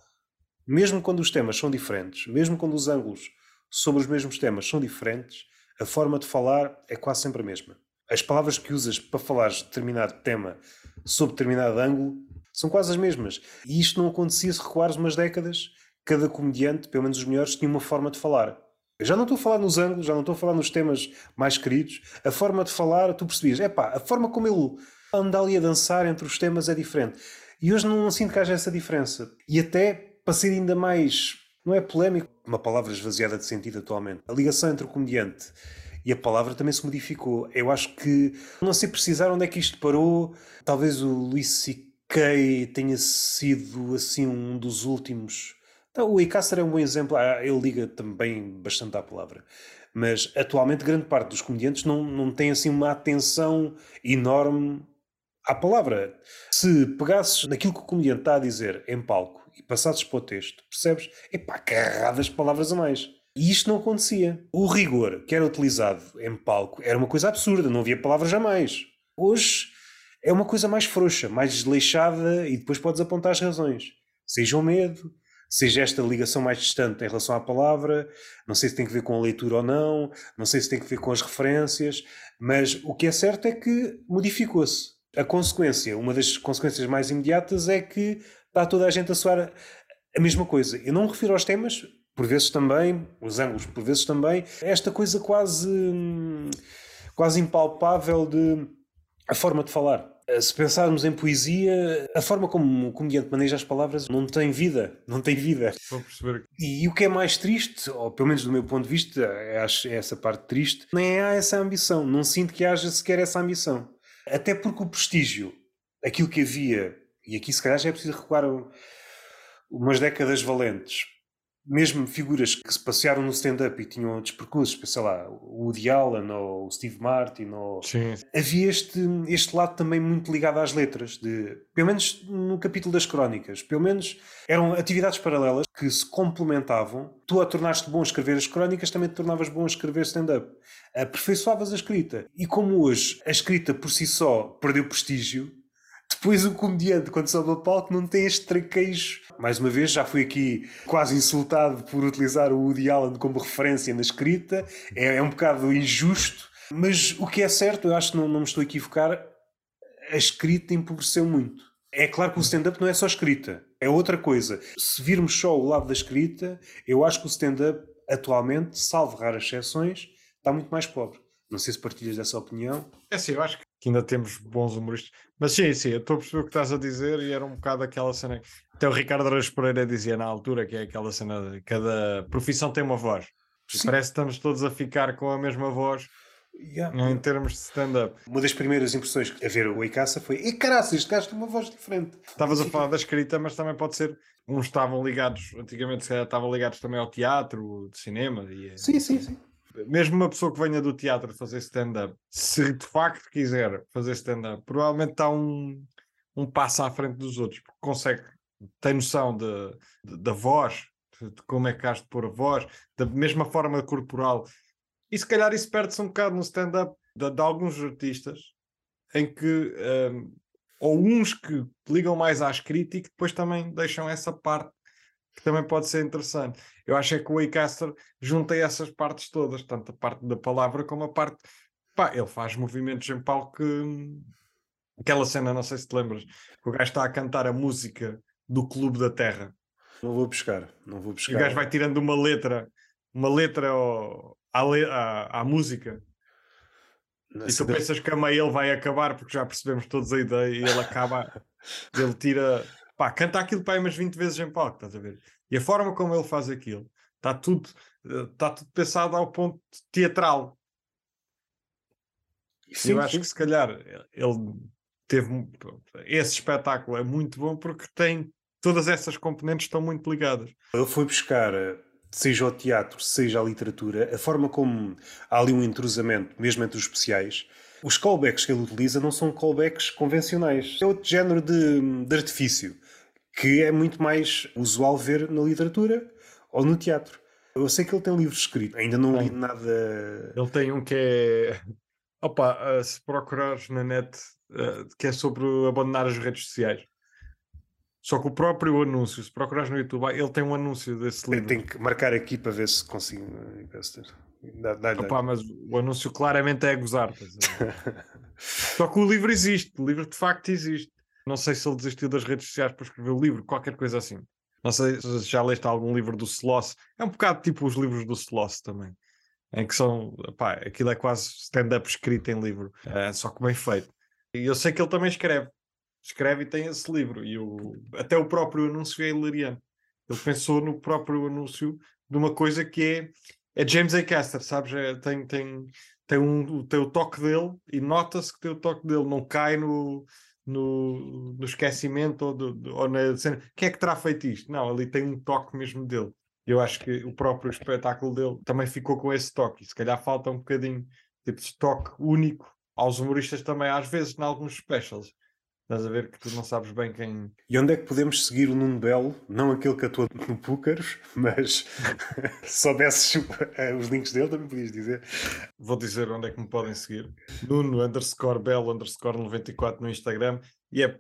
mesmo quando os temas são diferentes, mesmo quando os ângulos sobre os mesmos temas são diferentes, a forma de falar é quase sempre a mesma. As palavras que usas para falar de determinado tema sob determinado ângulo são quase as mesmas. E isto não acontecia se recuares umas décadas. Cada comediante, pelo menos os melhores, tinha uma forma de falar. Eu já não estou a falar nos ângulos, já não estou a falar nos temas mais queridos. A forma de falar, tu percebias, é pá, a forma como ele anda ali a dançar entre os temas é diferente. E hoje não sinto que haja essa diferença. E até para ser ainda mais, não é polémico, uma palavra esvaziada de sentido atualmente. A ligação entre o comediante e a palavra também se modificou. Eu acho que não sei precisar onde é que isto parou. Talvez o Luís C.K. tenha sido assim um dos últimos então, o Icaster é um bom exemplo, ah, ele liga também bastante à palavra. Mas atualmente grande parte dos comediantes não, não tem assim uma atenção enorme à palavra. Se pegasses naquilo que o comediante está a dizer em palco e passasses para o texto, percebes? Epá, carradas palavras a mais. E isto não acontecia. O rigor que era utilizado em palco era uma coisa absurda, não havia palavras jamais. Hoje é uma coisa mais frouxa, mais desleixada e depois podes apontar as razões. Seja o medo, seja esta ligação mais distante em relação à palavra, não sei se tem que ver com a leitura ou não, não sei se tem que ver com as referências, mas o que é certo é que modificou-se. A consequência, uma das consequências mais imediatas é que está toda a gente a soar a mesma coisa. Eu não me refiro aos temas, por vezes também, os ângulos por vezes também, esta coisa quase, hum, quase impalpável de a forma de falar. Eh, se pensarmos em poesia, a forma como o comediante maneja as palavras não tem vida, não tem vida. E, e o que é mais triste, ou pelo menos do meu ponto de vista, acho é essa parte triste, nem há essa ambição, não sinto que haja sequer essa ambição. Até porque o prestígio, aquilo que havia, e aqui se calhar já é preciso recuar umas décadas valentes, mesmo figuras que se passearam no stand-up e tinham outros percursos, sei lá, o Woody Allen ou o Steve Martin, ou... Sim. havia este, este lado também muito ligado às letras, de, pelo menos no capítulo das crónicas, pelo menos eram atividades paralelas que se complementavam. Tu, a tornaste bom a escrever as crónicas, também te tornavas bom a escrever stand-up. Aperfeiçoavas a escrita. E como hoje a escrita por si só perdeu prestígio, depois o comediante, quando sobe ao palco, não tem este traquejo. Mais uma vez, já fui aqui quase insultado por utilizar o Woody Allen como referência na escrita. É, é um bocado injusto. Mas o que é certo, eu acho que não, não me estou a equivocar, a escrita empobreceu muito. É claro que o stand-up não é só escrita, é outra coisa. Se virmos só o lado da escrita, eu acho que o stand-up atualmente, salvo raras exceções, está muito mais pobre. Não sei se partilhas dessa opinião. É sim, eu acho que ainda temos bons humoristas. Mas sim, sim, eu estou a perceber o que estás a dizer e era um bocado aquela cena. Até o Ricardo Reis Pereira dizia na altura que é aquela cena de cada profissão tem uma voz. Parece que estamos todos a ficar com a mesma voz. Yeah. Em termos de stand-up. Uma das primeiras impressões a ver o Eicaça foi: e caraças, este gajo tem uma voz diferente. Estavas a falar da escrita, mas também pode ser. Uns estavam ligados, antigamente se estavam ligados também ao teatro, de cinema. E, sim, sim, sim mesmo uma pessoa que venha do teatro fazer stand-up, se de facto quiser fazer stand-up, provavelmente está um, um passo à frente dos outros, porque consegue, tem noção de, de da voz, de como é que has de pôr a voz, da mesma forma corporal. E se calhar isso perde-se um bocado no stand-up de, de, alguns artistas, em que, um, ou uns que ligam mais à escrita e que depois também deixam essa parte que também pode ser interessante. Eu acho é que o Waycaster junta essas partes todas, tanto a parte da palavra como a parte. Pá, ele faz movimentos em palco que. Aquela cena, não sei se te lembras, que o gajo está a cantar a música do Clube da Terra. Não vou buscar, não vou buscar. E o gajo vai tirando uma letra, uma letra ao, à, à, à música. e tu pensas que a meio ele vai acabar, porque já percebemos todos a ideia, e ele acaba [LAUGHS] Ele tira, pá, canta aquilo para aí umas 20 vezes em palco, estás a ver? E a forma como ele faz aquilo, está tudo, está tudo pensado ao ponto teatral. Sim, eu acho sim. que se calhar ele teve esse espetáculo é muito bom porque tem todas essas componentes estão muito ligadas. Ele foi buscar seja o teatro, seja a literatura, a forma como há ali um entrosamento, mesmo entre os especiais, os callbacks que ele utiliza não são callbacks convencionais. É outro género de, de artifício que é muito mais usual ver na literatura ou no teatro. Eu sei que ele tem livros escritos, ainda não li nada. Ele tem um que é. Opa, se procurares na net, uh, que é sobre abandonar as redes sociais. Só que o próprio anúncio, se procurares no YouTube, ele tem um anúncio desse livro. Tenho que marcar aqui para ver se consigo. Dá, dá, dá. Opa, mas o anúncio claramente é gozar. [LAUGHS] Só que o livro existe, o livro de facto existe. Não sei se ele desistiu das redes sociais para escrever o livro, qualquer coisa assim. Não sei se já leste algum livro do Sloss. É um bocado tipo os livros do Sloss também. Em que são, pá, aquilo é quase stand-up escrito em livro, é, só que bem feito. E eu sei que ele também escreve escreve e tem esse livro. E o, até o próprio anúncio é hilariante. Ele pensou no próprio anúncio de uma coisa que é, é James A. Caster, sabes? É, tem, tem, tem, um, tem o toque dele e nota-se que tem o toque dele, não cai no, no, no esquecimento ou, do, ou na cena. Quem é que terá feito isto? Não, ali tem um toque mesmo dele. Eu acho que o próprio espetáculo dele também ficou com esse toque. E se calhar falta um bocadinho tipo de toque único aos humoristas também, às vezes, em alguns specials. Estás a ver que tu não sabes bem quem. E onde é que podemos seguir o Nuno Belo? Não aquele que atua no Púcaros, [LAUGHS] mas [LAUGHS] se soubesses eh, os links dele, também podias dizer. Vou dizer onde é que me podem seguir. Nuno underscore Belo underscore 94 no Instagram. E é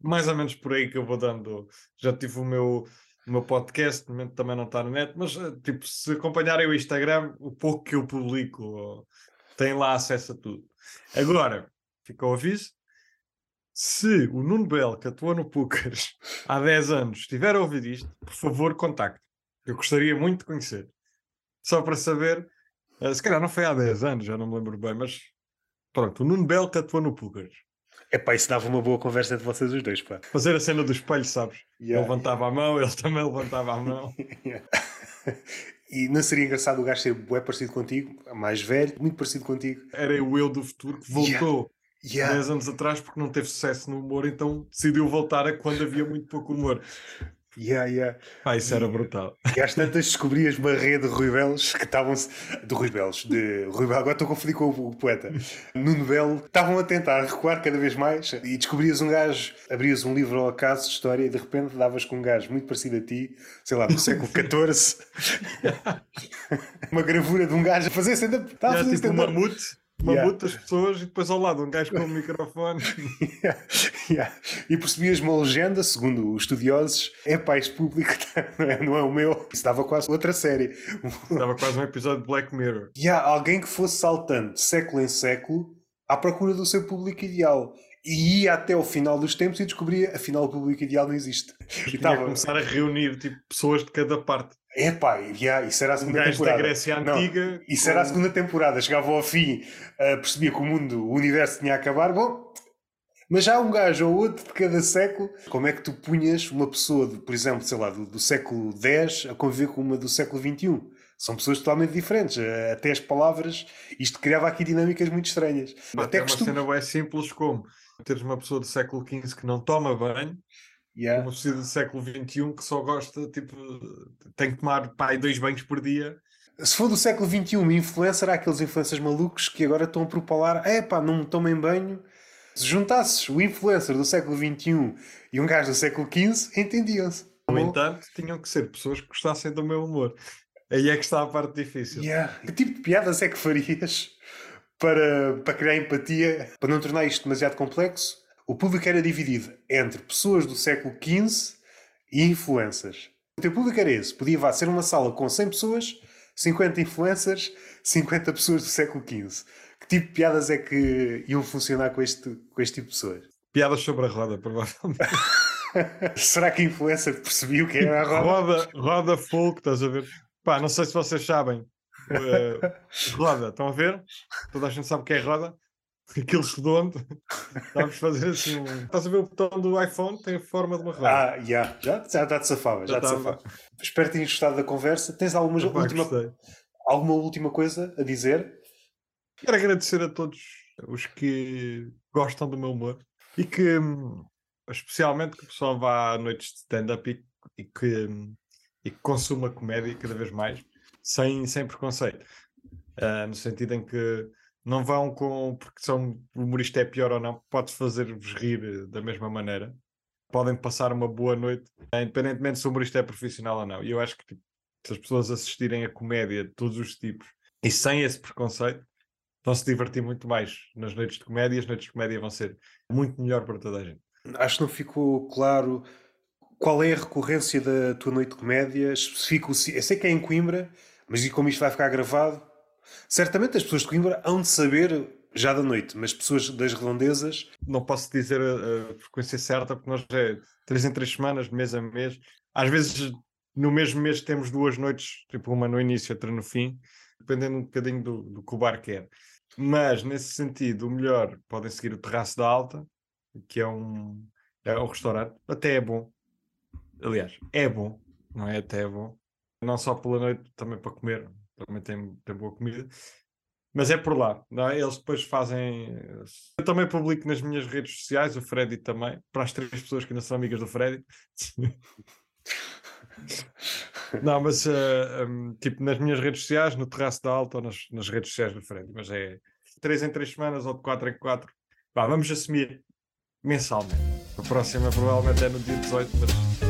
mais ou menos por aí que eu vou dando. Já tive o meu, o meu podcast, no momento também não está na net, mas eh, tipo, se acompanharem o Instagram, o pouco que eu publico, têm lá acesso a tudo. Agora, fica o aviso se o Nuno Bell, que atua no Púcares [LAUGHS] há 10 anos, estiver a ouvir isto, por favor, contacte. Eu gostaria muito de conhecer. Só para saber, uh, se calhar não foi há 10 anos, já não me lembro bem, mas pronto, o Nuno Bell que atua no Púcares. É pá, isso dava uma boa conversa entre vocês os dois, pá. Fazer a cena do espelho, sabes? Yeah, ele levantava yeah. a mão, ele [LAUGHS] também levantava a mão. [LAUGHS] E não seria engraçado o gajo ser bué parecido contigo, mais velho, muito parecido contigo. Era o eu do futuro que voltou yeah. 10 anos atrás porque não teve sucesso no humor, então decidiu voltar a quando havia muito pouco humor. Yeah, yeah. Ah, isso era brutal. E às tantas descobrias uma rede de Rui Belos que estavam de Rui Belos, de Rui Belos, agora estou a confundir com o, o poeta, Nuno Belo, estavam a tentar recuar cada vez mais e descobrias um gajo, abrias um livro ao acaso de história e de repente davas com um gajo muito parecido a ti, sei lá, do século XIV, [LAUGHS] uma gravura de um gajo a fazer stand-up. Estava a fazer tipo um mamute uma yeah. muitas pessoas e depois ao lado um gajo com um microfone. [LAUGHS] yeah. Yeah. E percebias uma legenda, segundo os estudiosos, é este público [LAUGHS] não é, não é o meu. Isso dava quase outra série. Dava quase um episódio de Black Mirror. E yeah, alguém que fosse saltando século em século à procura do seu público ideal. E ia até o final dos tempos e descobria, afinal, o público ideal não existe. E estava a começar a reunir tipo, pessoas de cada parte. É pá, yeah, isso era a segunda um temporada. da Grécia Antiga. Não, isso com... era a segunda temporada. Chegava ao fim, uh, percebia que o mundo, o universo tinha a acabar. Bom, mas já um gajo ou outro de cada século. Como é que tu punhas uma pessoa, de, por exemplo, sei lá, do, do, século X a conviver com uma do século XXI? São pessoas totalmente diferentes. Uh, até as palavras, isto criava aqui dinâmicas muito estranhas. Até, Até uma cena é simples como teres uma pessoa do século XV que não toma banho Yeah. Uma pessoa do século XXI que só gosta, tipo, tem que tomar pai dois banhos por dia. Se for do século XXI, uma influencer, há aqueles influencers malucos que agora estão a propalar: é pá, não tomem banho. Se juntasses o influencer do século XXI e um gajo do século XV, entendiam-se. No entanto, tinham que ser pessoas que gostassem do meu humor. Aí é que está a parte difícil. Yeah. Que tipo de piadas é que farias [LAUGHS] para, para criar empatia, para não tornar isto demasiado complexo? O público era dividido entre pessoas do século XV e influencers. O teu público era esse. Podia ser uma sala com 100 pessoas, 50 influencers, 50 pessoas do século XV. Que tipo de piadas é que iam funcionar com este, com este tipo de pessoas? Piadas sobre a roda, provavelmente. [LAUGHS] Será que a influencer percebeu que era a roda? Roda, roda folk, estás a ver? Pá, não sei se vocês sabem. Uh, roda, estão a ver? Toda a gente sabe o que é roda. [LAUGHS] aquele redondo. Vamos fazer assim. Um... Estás a ver o botão do iPhone? Tem a forma de uma roda. Ah, yeah. já, já, já te safava, já, já te safava. Espero que tenhas gostado da conversa. Tens alguma, última, alguma última coisa a dizer? Quero agradecer a todos os que gostam do meu humor e que, especialmente, que o pessoal vá a noites de stand-up e, e, que, e que consuma comédia cada vez mais, sem, sem preconceito. Uh, no sentido em que não vão com porque são humorista é pior ou não, pode fazer-vos rir da mesma maneira. Podem passar uma boa noite, independentemente se o humorista é profissional ou não. E eu acho que tipo, se as pessoas assistirem a comédia de todos os tipos e sem esse preconceito, vão se divertir muito mais nas noites de comédia as noites de comédia vão ser muito melhor para toda a gente. Acho que não ficou claro qual é a recorrência da tua noite de comédia. Especifico, eu sei que é em Coimbra, mas e como isto vai ficar gravado? Certamente as pessoas de Coimbra hão de saber já da noite, mas pessoas das redondezas. Não posso dizer a, a frequência certa, porque nós é três em três semanas, mês a mês. Às vezes no mesmo mês temos duas noites, tipo uma no início, outra no fim, dependendo um bocadinho do, do que o bar quer. Mas nesse sentido, o melhor podem seguir o Terraço da Alta, que é um, é um restaurante, até é bom. Aliás, é bom, não é? Até é bom. Não só pela noite, também para comer também tem, tem boa comida. Mas é por lá, é? eles depois fazem. Eu também publico nas minhas redes sociais, o Freddy também, para as três pessoas que ainda são amigas do Freddy. [LAUGHS] não, mas uh, eh, um, tipo nas minhas redes sociais, no Terraço da Alta ou nas, nas redes sociais do Freddy. Mas é três em três semanas ou de quatro em quatro. Vá, vamos assumir mensalmente. A próxima provavelmente é no dia 18, mas